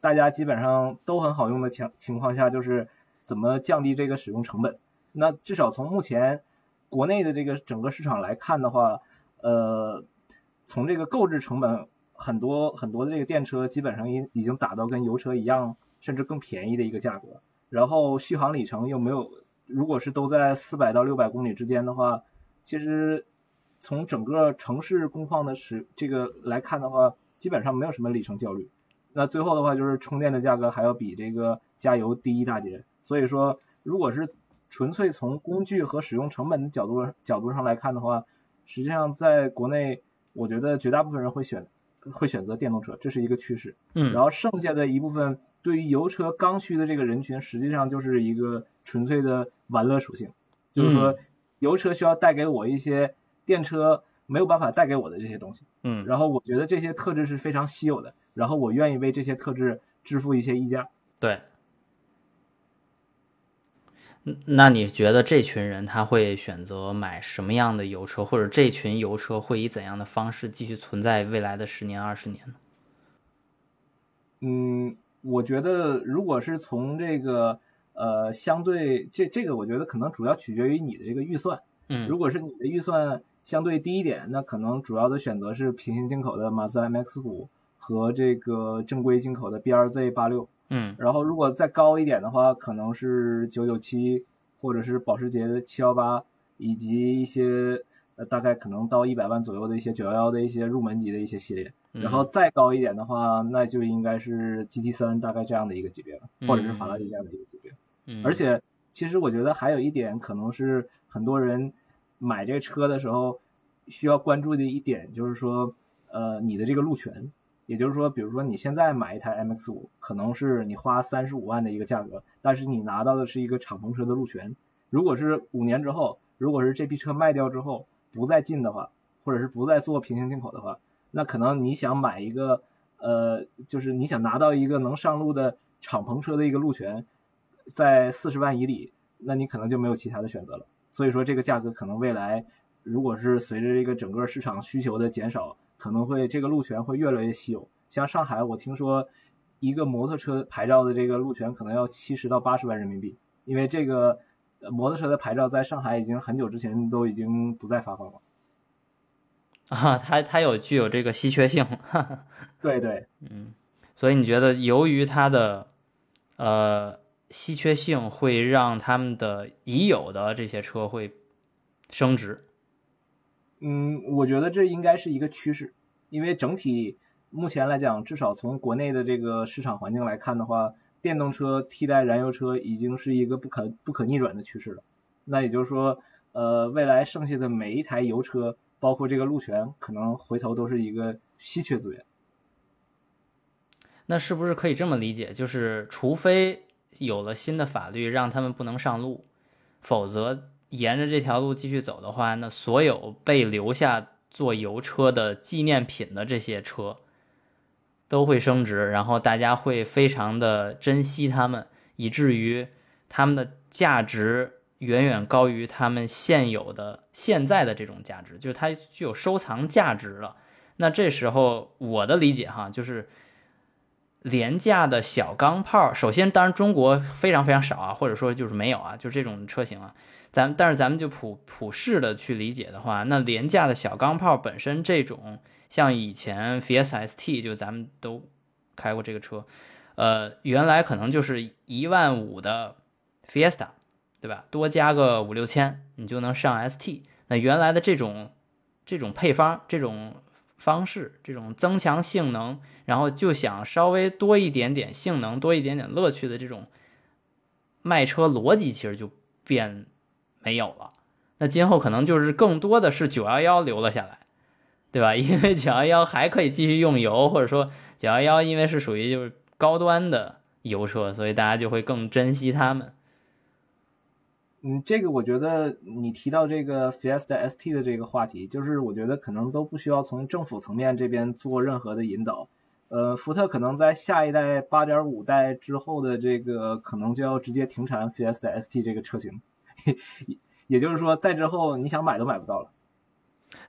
大家基本上都很好用的情情况下，就是怎么降低这个使用成本？那至少从目前国内的这个整个市场来看的话，呃，从这个购置成本，很多很多的这个电车基本上已已经打到跟油车一样，甚至更便宜的一个价格。然后续航里程又没有，如果是都在四百到六百公里之间的话，其实。从整个城市工况的使这个来看的话，基本上没有什么里程焦虑。那最后的话就是充电的价格还要比这个加油低一大截。所以说，如果是纯粹从工具和使用成本的角度角度上来看的话，实际上在国内，我觉得绝大部分人会选会选择电动车，这是一个趋势。嗯，然后剩下的一部分对于油车刚需的这个人群，实际上就是一个纯粹的玩乐属性，就是说油车需要带给我一些。电车没有办法带给我的这些东西，嗯，然后我觉得这些特质是非常稀有的，然后我愿意为这些特质支付一些溢价。对，那你觉得这群人他会选择买什么样的油车，或者这群油车会以怎样的方式继续存在未来的十年、二十年呢？嗯，我觉得如果是从这个呃相对这这个，我觉得可能主要取决于你的这个预算。嗯，如果是你的预算。相对低一点，那可能主要的选择是平行进口的马自达 MX-5 和这个正规进口的 BRZ 八六。嗯，然后如果再高一点的话，可能是九九七或者是保时捷的七幺八以及一些呃大概可能到一百万左右的一些九幺幺的一些入门级的一些系列。然后再高一点的话，那就应该是 GT 三大概这样的一个级别了，或者是法拉利这样的一个级别。嗯，而且其实我觉得还有一点可能是很多人。买这个车的时候，需要关注的一点就是说，呃，你的这个路权，也就是说，比如说你现在买一台 MX 五，可能是你花三十五万的一个价格，但是你拿到的是一个敞篷车的路权。如果是五年之后，如果是这批车卖掉之后不再进的话，或者是不再做平行进口的话，那可能你想买一个，呃，就是你想拿到一个能上路的敞篷车的一个路权，在四十万以里，那你可能就没有其他的选择了。所以说，这个价格可能未来，如果是随着这个整个市场需求的减少，可能会这个路权会越来越稀有。像上海，我听说一个摩托车牌照的这个路权可能要七十到八十万人民币，因为这个摩托车的牌照在上海已经很久之前都已经不再发放了。啊，它它有具有这个稀缺性。对对，嗯，所以你觉得由于它的呃。稀缺性会让他们的已有的这些车会升值。嗯，我觉得这应该是一个趋势，因为整体目前来讲，至少从国内的这个市场环境来看的话，电动车替代燃油车已经是一个不可不可逆转的趋势了。那也就是说，呃，未来剩下的每一台油车，包括这个路权，可能回头都是一个稀缺资源。那是不是可以这么理解？就是除非。有了新的法律，让他们不能上路，否则沿着这条路继续走的话，那所有被留下做油车的纪念品的这些车都会升值，然后大家会非常的珍惜它们，以至于它们的价值远远高于他们现有的现在的这种价值，就是它具有收藏价值了。那这时候我的理解哈，就是廉价的小钢炮，首先当然中国非常非常少啊，或者说就是没有啊，就这种车型啊。咱但是咱们就普普世的去理解的话，那廉价的小钢炮本身这种，像以前 Fiesta ST 就咱们都开过这个车，呃，原来可能就是一万五的 Fiesta，对吧？多加个五六千，你就能上 ST。那原来的这种这种配方、这种方式、这种增强性能，然后就想稍微多一点点性能、多一点点乐趣的这种卖车逻辑，其实就变。没有了，那今后可能就是更多的是九幺幺留了下来，对吧？因为九幺幺还可以继续用油，或者说九幺幺因为是属于就是高端的油车，所以大家就会更珍惜它们。嗯，这个我觉得你提到这个 Fiesta ST 的这个话题，就是我觉得可能都不需要从政府层面这边做任何的引导。呃，福特可能在下一代八点五代之后的这个可能就要直接停产 Fiesta ST 这个车型。也就是说，在之后你想买都买不到了。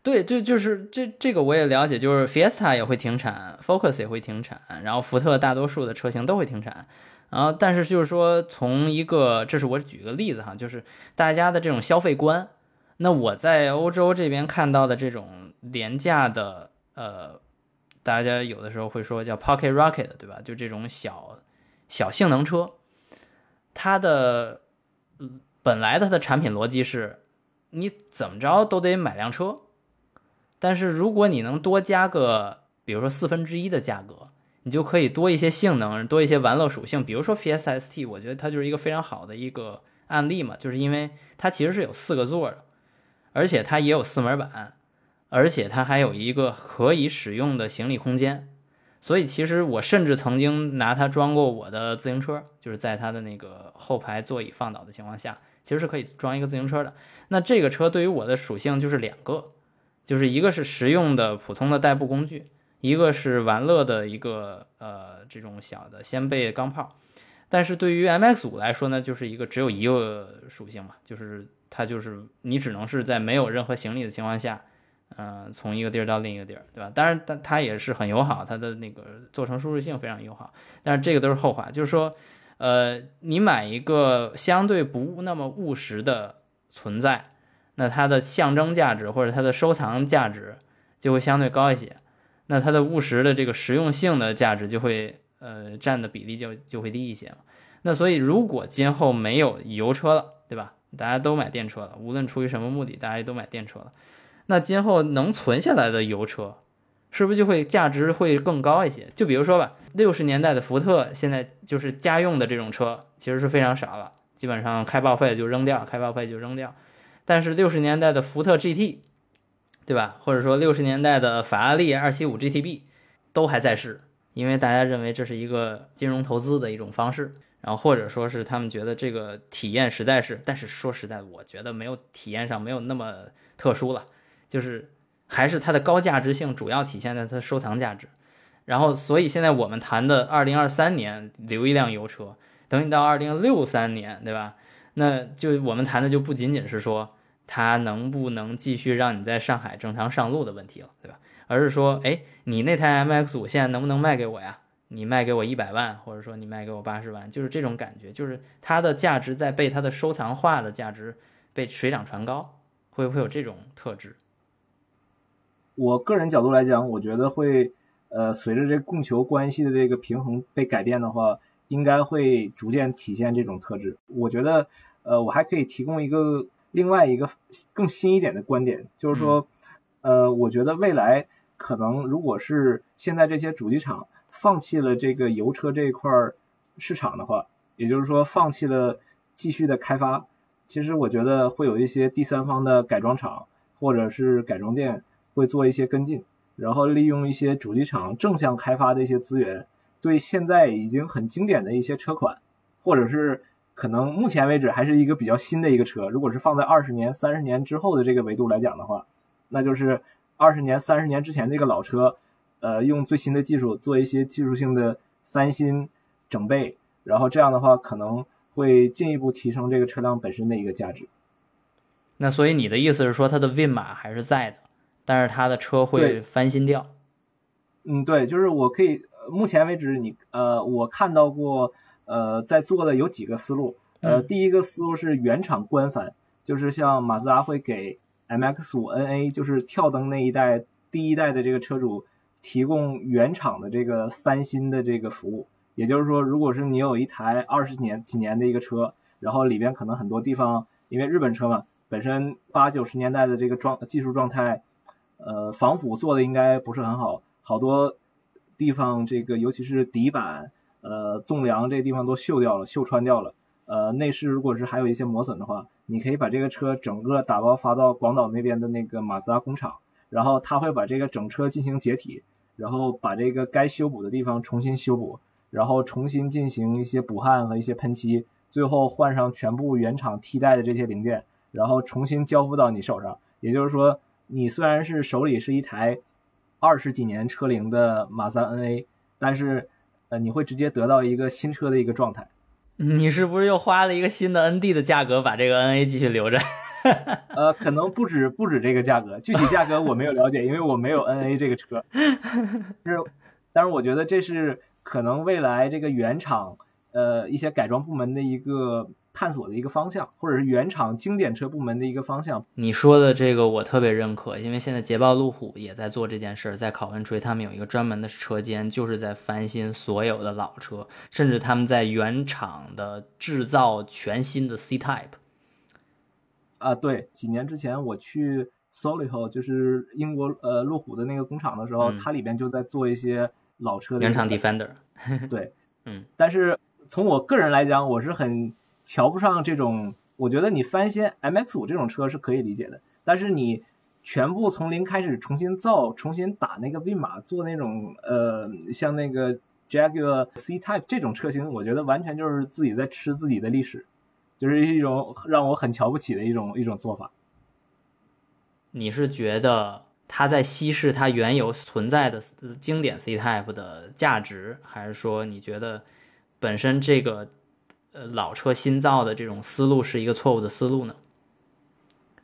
对，就就是这这个我也了解，就是 Fiesta 也会停产，Focus 也会停产，然后福特大多数的车型都会停产。然后，但是就是说，从一个，这是我举个例子哈，就是大家的这种消费观。那我在欧洲这边看到的这种廉价的，呃，大家有的时候会说叫 Pocket Rocket，对吧？就这种小小性能车，它的。本来它的产品逻辑是，你怎么着都得买辆车，但是如果你能多加个，比如说四分之一的价格，你就可以多一些性能，多一些玩乐属性。比如说，F S S T，我觉得它就是一个非常好的一个案例嘛，就是因为它其实是有四个座的，而且它也有四门板，而且它还有一个可以使用的行李空间。所以其实我甚至曾经拿它装过我的自行车，就是在它的那个后排座椅放倒的情况下。其实是可以装一个自行车的。那这个车对于我的属性就是两个，就是一个是实用的普通的代步工具，一个是玩乐的一个呃这种小的掀背钢炮。但是对于 MX 五来说呢，就是一个只有一个属性嘛，就是它就是你只能是在没有任何行李的情况下，嗯，从一个地儿到另一个地儿，对吧？当然，它它也是很友好，它的那个做成舒适性非常友好。但是这个都是后话，就是说。呃，你买一个相对不那么务实的存在，那它的象征价值或者它的收藏价值就会相对高一些，那它的务实的这个实用性的价值就会呃占的比例就就会低一些嘛。那所以如果今后没有油车了，对吧？大家都买电车了，无论出于什么目的，大家都买电车了，那今后能存下来的油车。是不是就会价值会更高一些？就比如说吧，六十年代的福特，现在就是家用的这种车，其实是非常少了，基本上开报废就扔掉，开报废就扔掉。但是六十年代的福特 GT，对吧？或者说六十年代的法拉利二七五 GTB，都还在世，因为大家认为这是一个金融投资的一种方式，然后或者说是他们觉得这个体验实在是，但是说实在，我觉得没有体验上没有那么特殊了，就是。还是它的高价值性主要体现在它的收藏价值，然后所以现在我们谈的二零二三年留一辆油车，等你到二零六三年，对吧？那就我们谈的就不仅仅是说它能不能继续让你在上海正常上路的问题了，对吧？而是说，哎，你那台 MX 五现在能不能卖给我呀？你卖给我一百万，或者说你卖给我八十万，就是这种感觉，就是它的价值在被它的收藏化的价值被水涨船高，会不会有这种特质？我个人角度来讲，我觉得会，呃，随着这供求关系的这个平衡被改变的话，应该会逐渐体现这种特质。我觉得，呃，我还可以提供一个另外一个更新一点的观点，就是说，呃，我觉得未来可能如果是现在这些主机厂放弃了这个油车这一块市场的话，也就是说放弃了继续的开发，其实我觉得会有一些第三方的改装厂或者是改装店。会做一些跟进，然后利用一些主机厂正向开发的一些资源，对现在已经很经典的一些车款，或者是可能目前为止还是一个比较新的一个车，如果是放在二十年、三十年之后的这个维度来讲的话，那就是二十年、三十年之前这个老车，呃，用最新的技术做一些技术性的翻新整备，然后这样的话，可能会进一步提升这个车辆本身的一个价值。那所以你的意思是说，它的 VIN 码还是在的，但是它的车会翻新掉？嗯，对，就是我可以，呃目前为止你呃，我看到过呃，在做的有几个思路。呃，嗯第一个思路是原厂官翻，就是像马自达会给 MX 五 NA，就是跳灯那一代第一代的这个车主提供原厂的这个翻新的这个服务。也就是说，如果是你有一台二十年几年的一个车，然后里边可能很多地方，因为日本车嘛，本身八九十年代的这个状技术状态，呃，防腐做的应该不是很好，好多地方这个尤其是底板、呃纵梁这地方都锈掉了、锈穿掉了。呃，内饰如果是还有一些磨损的话，你可以把这个车整个打包发到广岛那边的那个马自达工厂，然后他会把这个整车进行解体，然后把这个该修补的地方重新修补，然后重新进行一些补焊和一些喷漆，最后换上全部原厂替代的这些零件，然后重新交付到你手上。也就是说，你虽然是手里是一台二十几年车龄的马自达 NA，但是呃，你会直接得到一个新车的一个状态。你是不是又花了一个新的 ND 的价格把这个 NA 继续留着？呃，可能不止不止这个价格，具体价格我没有了解，因为我没有 NA 这个车。是，但是我觉得这是可能未来这个原厂呃一些改装部门的一个探索的一个方向，或者是原厂经典车部门的一个方向。你说的这个我特别认可，因为现在捷豹路虎也在做这件事儿，在考文垂他们有一个专门的车间，就是在翻新所有的老车，甚至他们在原厂的制造全新的 C Type。啊，对，几年之前我去 Solihull，就是英国呃路虎的那个工厂的时候，嗯它里边就在做一些老车的原厂 Defender，对，嗯，但是从我个人来讲，我是很瞧不上这种。我觉得你翻新 MX 五这种车是可以理解的，但是你全部从零开始重新造、重新打那个 V 码，做那种呃像那个 Jaguar C Type 这种车型，我觉得完全就是自己在吃自己的历史，就是一种让我很瞧不起的一种一种做法。你是觉得它在稀释它原有存在的经典 C Type 的价值，还是说你觉得本身这个呃老车新造的这种思路是一个错误的思路呢？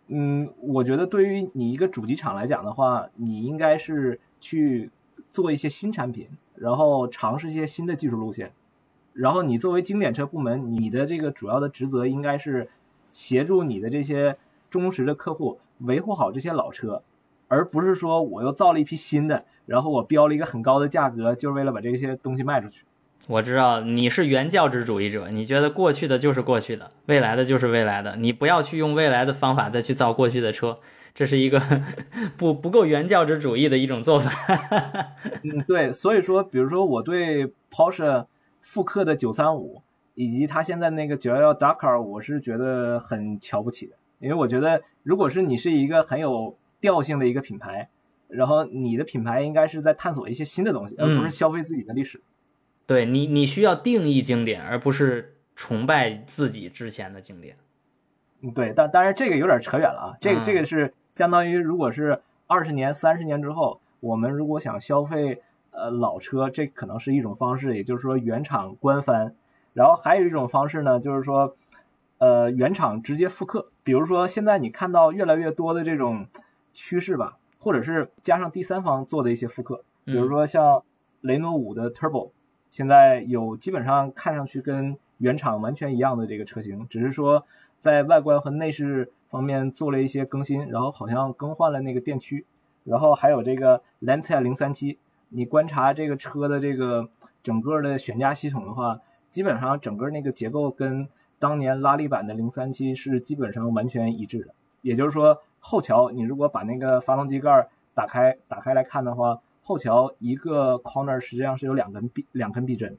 嗯，我觉得对于你一个主机厂来讲的话，你应该是去做一些新产品，然后尝试一些新的技术路线。然后你作为经典车部门，你的这个主要的职责应该是协助你的这些忠实的客户维护好这些老车，而不是说我又造了一批新的，然后我标了一个很高的价格，就是为了把这些东西卖出去。我知道你是原教旨主义者，你觉得过去的就是过去的，未来的就是未来的，你不要去用未来的方法再去造过去的车，这是一个 不不够原教旨主义的一种做法。嗯，对，所以说，比如说我对 Porsche 复刻的935以及它现在那个911 Dakar，我是觉得很瞧不起的，因为我觉得如果是你是一个很有调性的一个品牌，然后你的品牌应该是在探索一些新的东西，而不是嗯消费自己的历史。对你，你需要定义经典，而不是崇拜自己之前的经典。嗯，对，但当然这个有点扯远了啊，这个嗯这个是相当于如果是二十年、三十年之后，我们如果想消费呃老车，这可能是一种方式，也就是说原厂官翻。然后还有一种方式呢，就是说呃原厂直接复刻，比如说现在你看到越来越多的这种趋势吧，或者是加上第三方做的一些复刻，比如说像雷诺五的 Turbo，现在有基本上看上去跟原厂完全一样的这个车型，只是说在外观和内饰方面做了一些更新，然后好像更换了那个电驱，然后还有这个 Lancia 零三七，你观察这个车的这个整个的悬架系统的话，基本上整个那个结构跟当年拉力版的零三七是基本上完全一致的。也就是说，后桥你如果把那个发动机盖打开打开来看的话，后桥一个 corner 实际上是有两根避两根避震，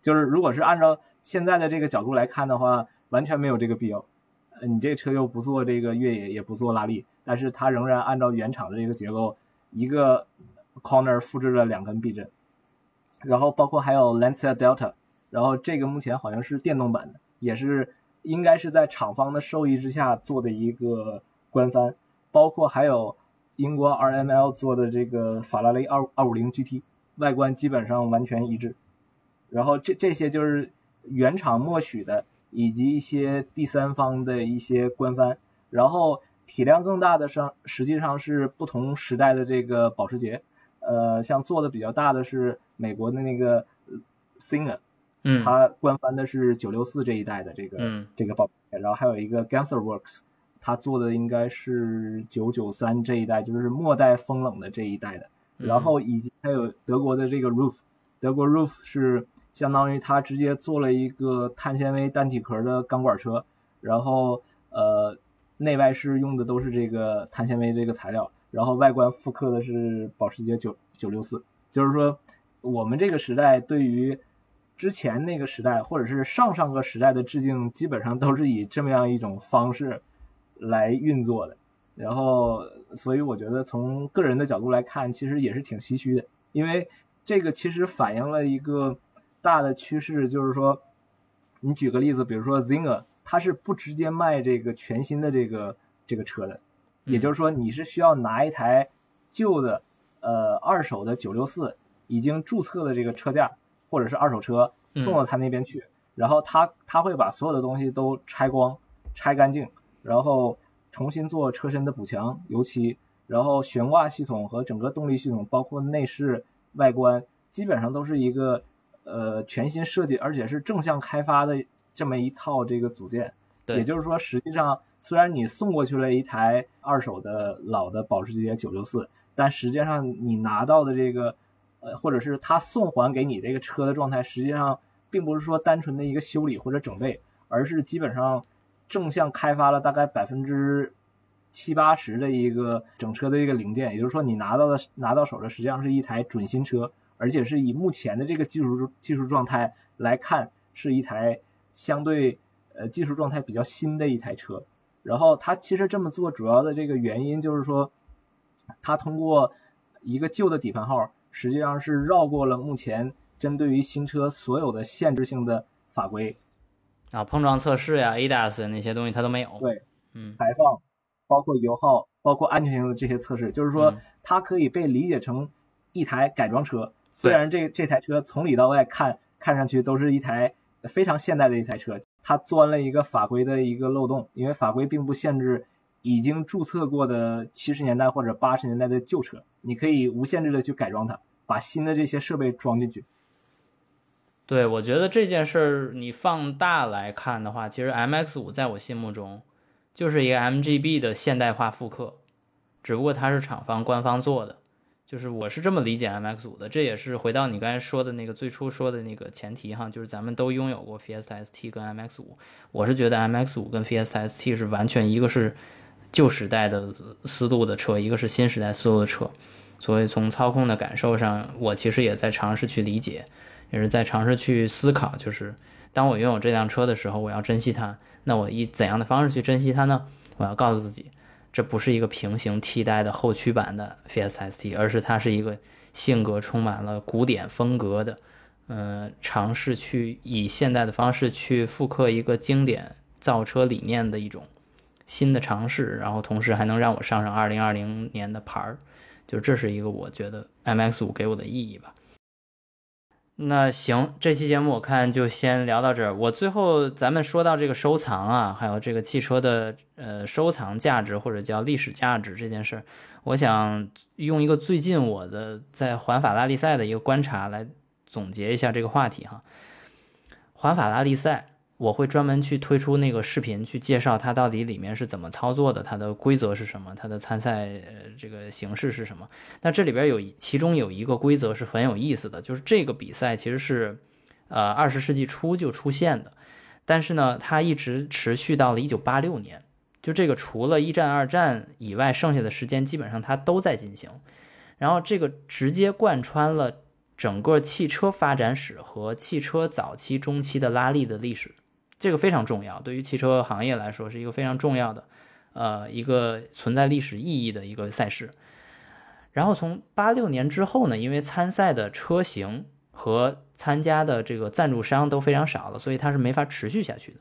就是如果是按照现在的这个角度来看的话，完全没有这个必要。呃，你这车又不做这个越野，也不做拉力，但是它仍然按照原厂的这个结构，一个 corner 复制了两根避震，然后包括还有 Lancia Delta，然后这个目前好像是电动版的，也是应该是在厂方的授意之下做的一个官翻，包括还有英国 RML 做的这个法拉利二二五零 GT，外观基本上完全一致。然后这这些就是原厂默许的以及一些第三方的一些官方，然后体量更大的上实际上是不同时代的这个保时捷，呃，像做的比较大的是美国的那个 Singer，嗯。它官方的是九六四这一代的这个、嗯。这个保时捷，然后还有一个 Ganther Works，它做的应该是九九三这一代，就是末代风冷的这一代的。然后以及还有德国的这个 Roof，德国 Roof 是相当于它直接做了一个碳纤维单体壳的钢管车，然后呃内外饰用的都是这个碳纤维这个材料，然后外观复刻的是保时捷九九六四，就是说我们这个时代对于之前那个时代或者是上上个时代的致敬，基本上都是以这么样一种方式来运作的。然后，所以我觉得从个人的角度来看，其实也是挺唏嘘的，因为这个其实反映了一个大的趋势，就是说，你举个例子，比如说 Zinger，它是不直接卖这个全新的这个这个车的，也就是说，你是需要拿一台旧的呃二手的九六四已经注册的这个车架或者是二手车送到他那边去，然后他他会把所有的东西都拆光、拆干净，然后重新做车身的补强、油漆，然后悬挂系统和整个动力系统，包括内饰、外观，基本上都是一个呃全新设计，而且是正向开发的这么一套这个组件。对也就是说，实际上虽然你送过去了一台二手的老的保时捷964，但实际上你拿到的这个，呃，或者是他送还给你这个车的状态，实际上并不是说单纯的一个修理或者整备，而是基本上正向开发了大概百分之七八十的一个整车的这个零件，也就是说你拿到的拿到手的实际上是一台准新车，而且是以目前的这个技术技术状态来看，是一台相对呃技术状态比较新的一台车。然后它其实这么做主要的这个原因就是说，它通过一个旧的底盘号，实际上是绕过了目前针对于新车所有的限制性的法规，啊，碰撞测试呀、ADAS 那些东西它都没有。对，嗯排放，包括油耗，包括安全性的这些测试，就是说嗯它可以被理解成一台改装车。虽然这这台车从里到外看看上去都是一台非常现代的一台车，它钻了一个法规的一个漏洞，因为法规并不限制已经注册过的七十年代或者八十年代的旧车，你可以无限制的去改装它，把新的这些设备装进去。对，我觉得这件事儿你放大来看的话，其实 MX 五在我心目中就是一个 MGB 的现代化复刻，只不过它是厂方官方做的，就是我是这么理解 MX 五的。这也是回到你刚才说的那个最初说的那个前提哈，就是咱们都拥有过 Fiesta ST 跟 MX 五，我是觉得 MX 五跟 Fiesta ST 是完全一个是旧时代的思路的车，一个是新时代思路的车，所以从操控的感受上，我其实也在尝试去理解。也是在尝试去思考，就是当我拥有这辆车的时候，我要珍惜它。那我以怎样的方式去珍惜它呢？我要告诉自己，这不是一个平行替代的后驱版的 Fiesta ST，而是它是一个性格充满了古典风格的，呃，尝试去以现代的方式去复刻一个经典造车理念的一种新的尝试，然后同时还能让我上上2020年的牌儿，就这是一个我觉得 MX 五给我的意义吧。那行，这期节目我看就先聊到这儿。我最后咱们说到这个收藏啊，还有这个汽车的呃收藏价值或者叫历史价值这件事儿，我想用一个最近我的在环法拉力赛的一个观察来总结一下这个话题哈。环法拉力赛，我会专门去推出那个视频去介绍它到底里面是怎么操作的，它的规则是什么，它的参赛呃这个形式是什么。那这里边有其中有一个规则是很有意思的，就是这个比赛其实是呃二十世纪初就出现的，但是呢，它一直持续到了一九八六年。就这个除了一战、二战以外，剩下的时间基本上它都在进行。然后这个直接贯穿了整个汽车发展史和汽车早期、中期的拉力的历史，这个非常重要，对于汽车行业来说是一个非常重要的，呃，一个存在历史意义的一个赛事。然后从八六年之后呢，因为参赛的车型和参加的这个赞助商都非常少了，所以它是没法持续下去的，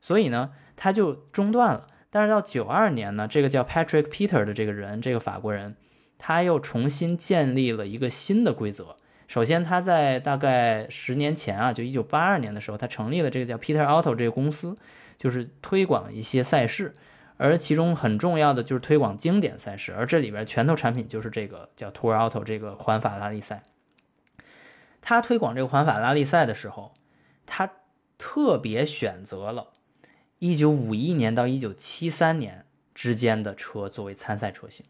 所以呢，它就中断了。但是到九二年呢，这个叫 Patrick Peter 的这个人，这个法国人，他又重新建立了一个新的规则。首先，他在大概十年前啊，就一九八二年的时候，他成立了这个叫 Peter Auto 这个公司，就是推广一些赛事，而其中很重要的就是推广经典赛事，而这里边拳头产品就是这个叫 Tour Auto 这个环法拉力赛。他推广这个环法拉力赛的时候，他特别选择了一九五一年到一九七三年之间的车作为参赛车型。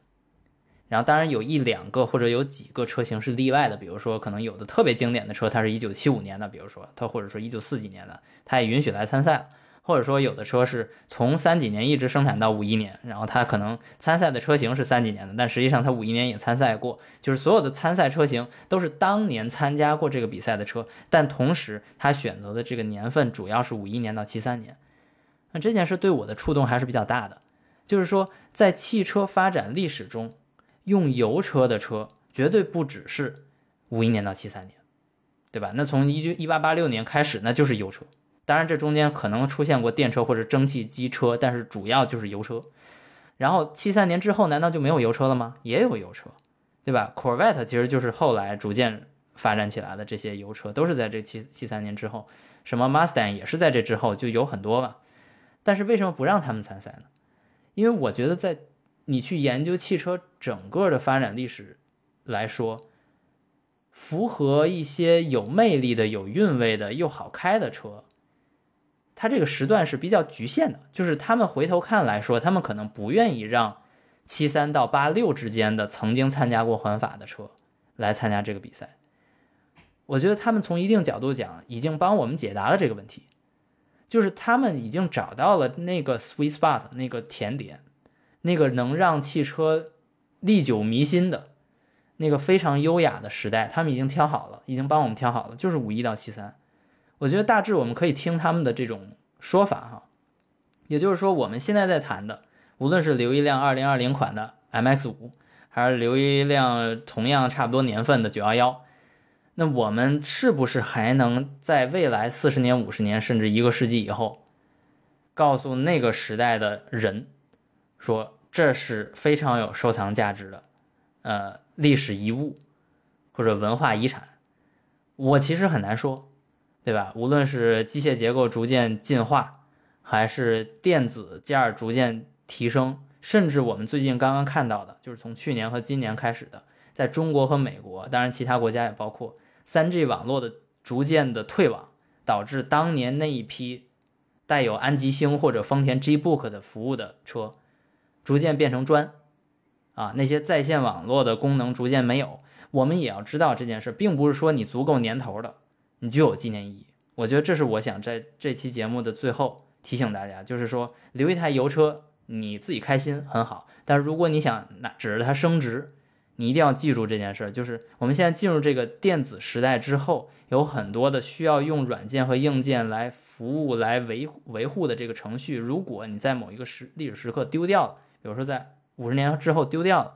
然后，当然有一两个或者有几个车型是例外的，比如说可能有的特别经典的车，它是一九七五年的，比如说它或者说一九四几年的，它也允许来参赛了。或者说有的车是从三几年一直生产到五一年，然后它可能参赛的车型是三几年的，但实际上它五一年也参赛过。就是所有的参赛车型都是当年参加过这个比赛的车，但同时它选择的这个年份主要是五一年到七三年。那这件事对我的触动还是比较大的，就是说在汽车发展历史中。用油车的车绝对不只是五一年到七三年，对吧？那从一九一八八六年开始，那就是油车。当然，这中间可能出现过电车或者蒸汽机车，但是主要就是油车。然后七三年之后，难道就没有油车了吗？也有油车，对吧？Corvette 其实就是后来逐渐发展起来的这些油车，都是在这七七三年之后。什么 Mustang 也是在这之后就有很多吧。但是为什么不让他们参赛呢？因为我觉得在。你去研究汽车整个的发展历史来说，符合一些有魅力的、有韵味的、又好开的车，它这个时段是比较局限的。就是他们回头看来说，他们可能不愿意让七三到八六之间的曾经参加过环法的车来参加这个比赛。我觉得他们从一定角度讲，已经帮我们解答了这个问题，就是他们已经找到了那个 sweet spot 那个甜点。那个能让汽车历久弥新的那个非常优雅的时代，他们已经挑好了，已经帮我们挑好了，就是五一到七三。我觉得大致我们可以听他们的这种说法哈，也就是说，我们现在在谈的，无论是留一辆二零二零款的 MX 五，还是留一辆同样差不多年份的九幺幺，那我们是不是还能在未来四十年、五十年，甚至一个世纪以后，告诉那个时代的人？说这是非常有收藏价值的，呃，历史遗物或者文化遗产，我其实很难说，对吧？无论是机械结构逐渐进化，还是电子件逐渐提升，甚至我们最近刚刚看到的，就是从去年和今年开始的，在中国和美国，当然其他国家也包括三 G 网络的逐渐的退网，导致当年那一批带有安吉星或者丰田 G Book 的服务的车。逐渐变成砖，啊，那些在线网络的功能逐渐没有。我们也要知道这件事，并不是说你足够年头的，你就有纪念意义。我觉得这是我想在这期节目的最后提醒大家，就是说留一台油车，你自己开心很好。但是如果你想拿指着它升值，你一定要记住这件事，就是我们现在进入这个电子时代之后，有很多的需要用软件和硬件来服务、来维维护的这个程序，如果你在某一个时历史时刻丢掉了。比如说，在五十年之后丢掉了，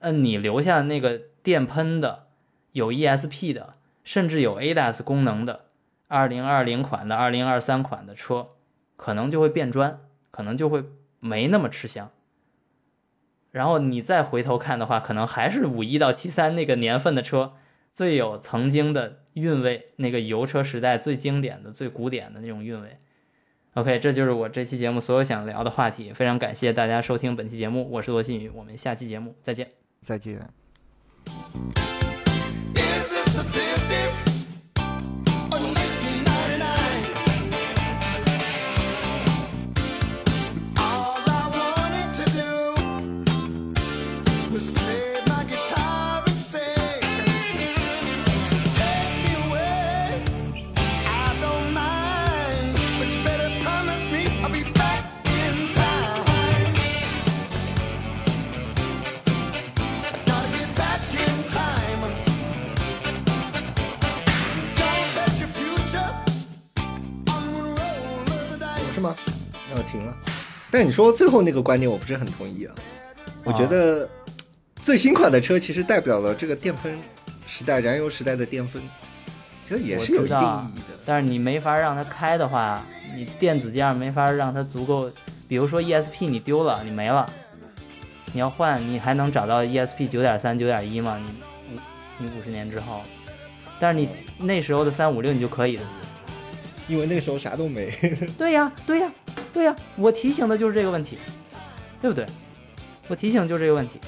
嗯，你留下那个电喷的、有 ESP 的，甚至有 ADAS 功能的二零二零款的、二零二三款的车，可能就会变砖，可能就会没那么吃香。然后你再回头看的话，可能还是五一到七三那个年份的车最有曾经的韵味，那个油车时代最经典的、最古典的那种韵味。OK，这就是我这期节目所有想聊的话题。非常感谢大家收听本期节目，我是罗新宇，我们下期节目再见。再见。但你说最后那个观点，我不是很同意啊。我觉得最新款的车其实代表了这个电喷时代、燃油时代的巅峰，其实也是有定义的。但是你没法让它开的话，你电子件没法让它足够。比如说 ESP 你丢了，你没了，你要换，你还能找到 ESP 九点三、九点一吗？你五你五十年之后，但是你那时候的三五六你就可以？因为那个时候啥都没。对呀，对呀，对呀，我提醒的就是这个问题，对不对？我提醒就是这个问题。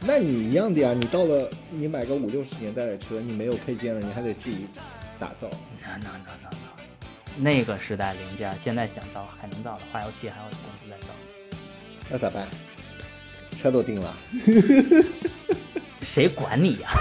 那你一样的呀，你到了你买个五六十年代的车，你没有配件了，你还得自己打造。那那那那那，那个时代零件，现在想造还能造的，化油器还有公司在造。那咋办？车都定了，谁管你呀？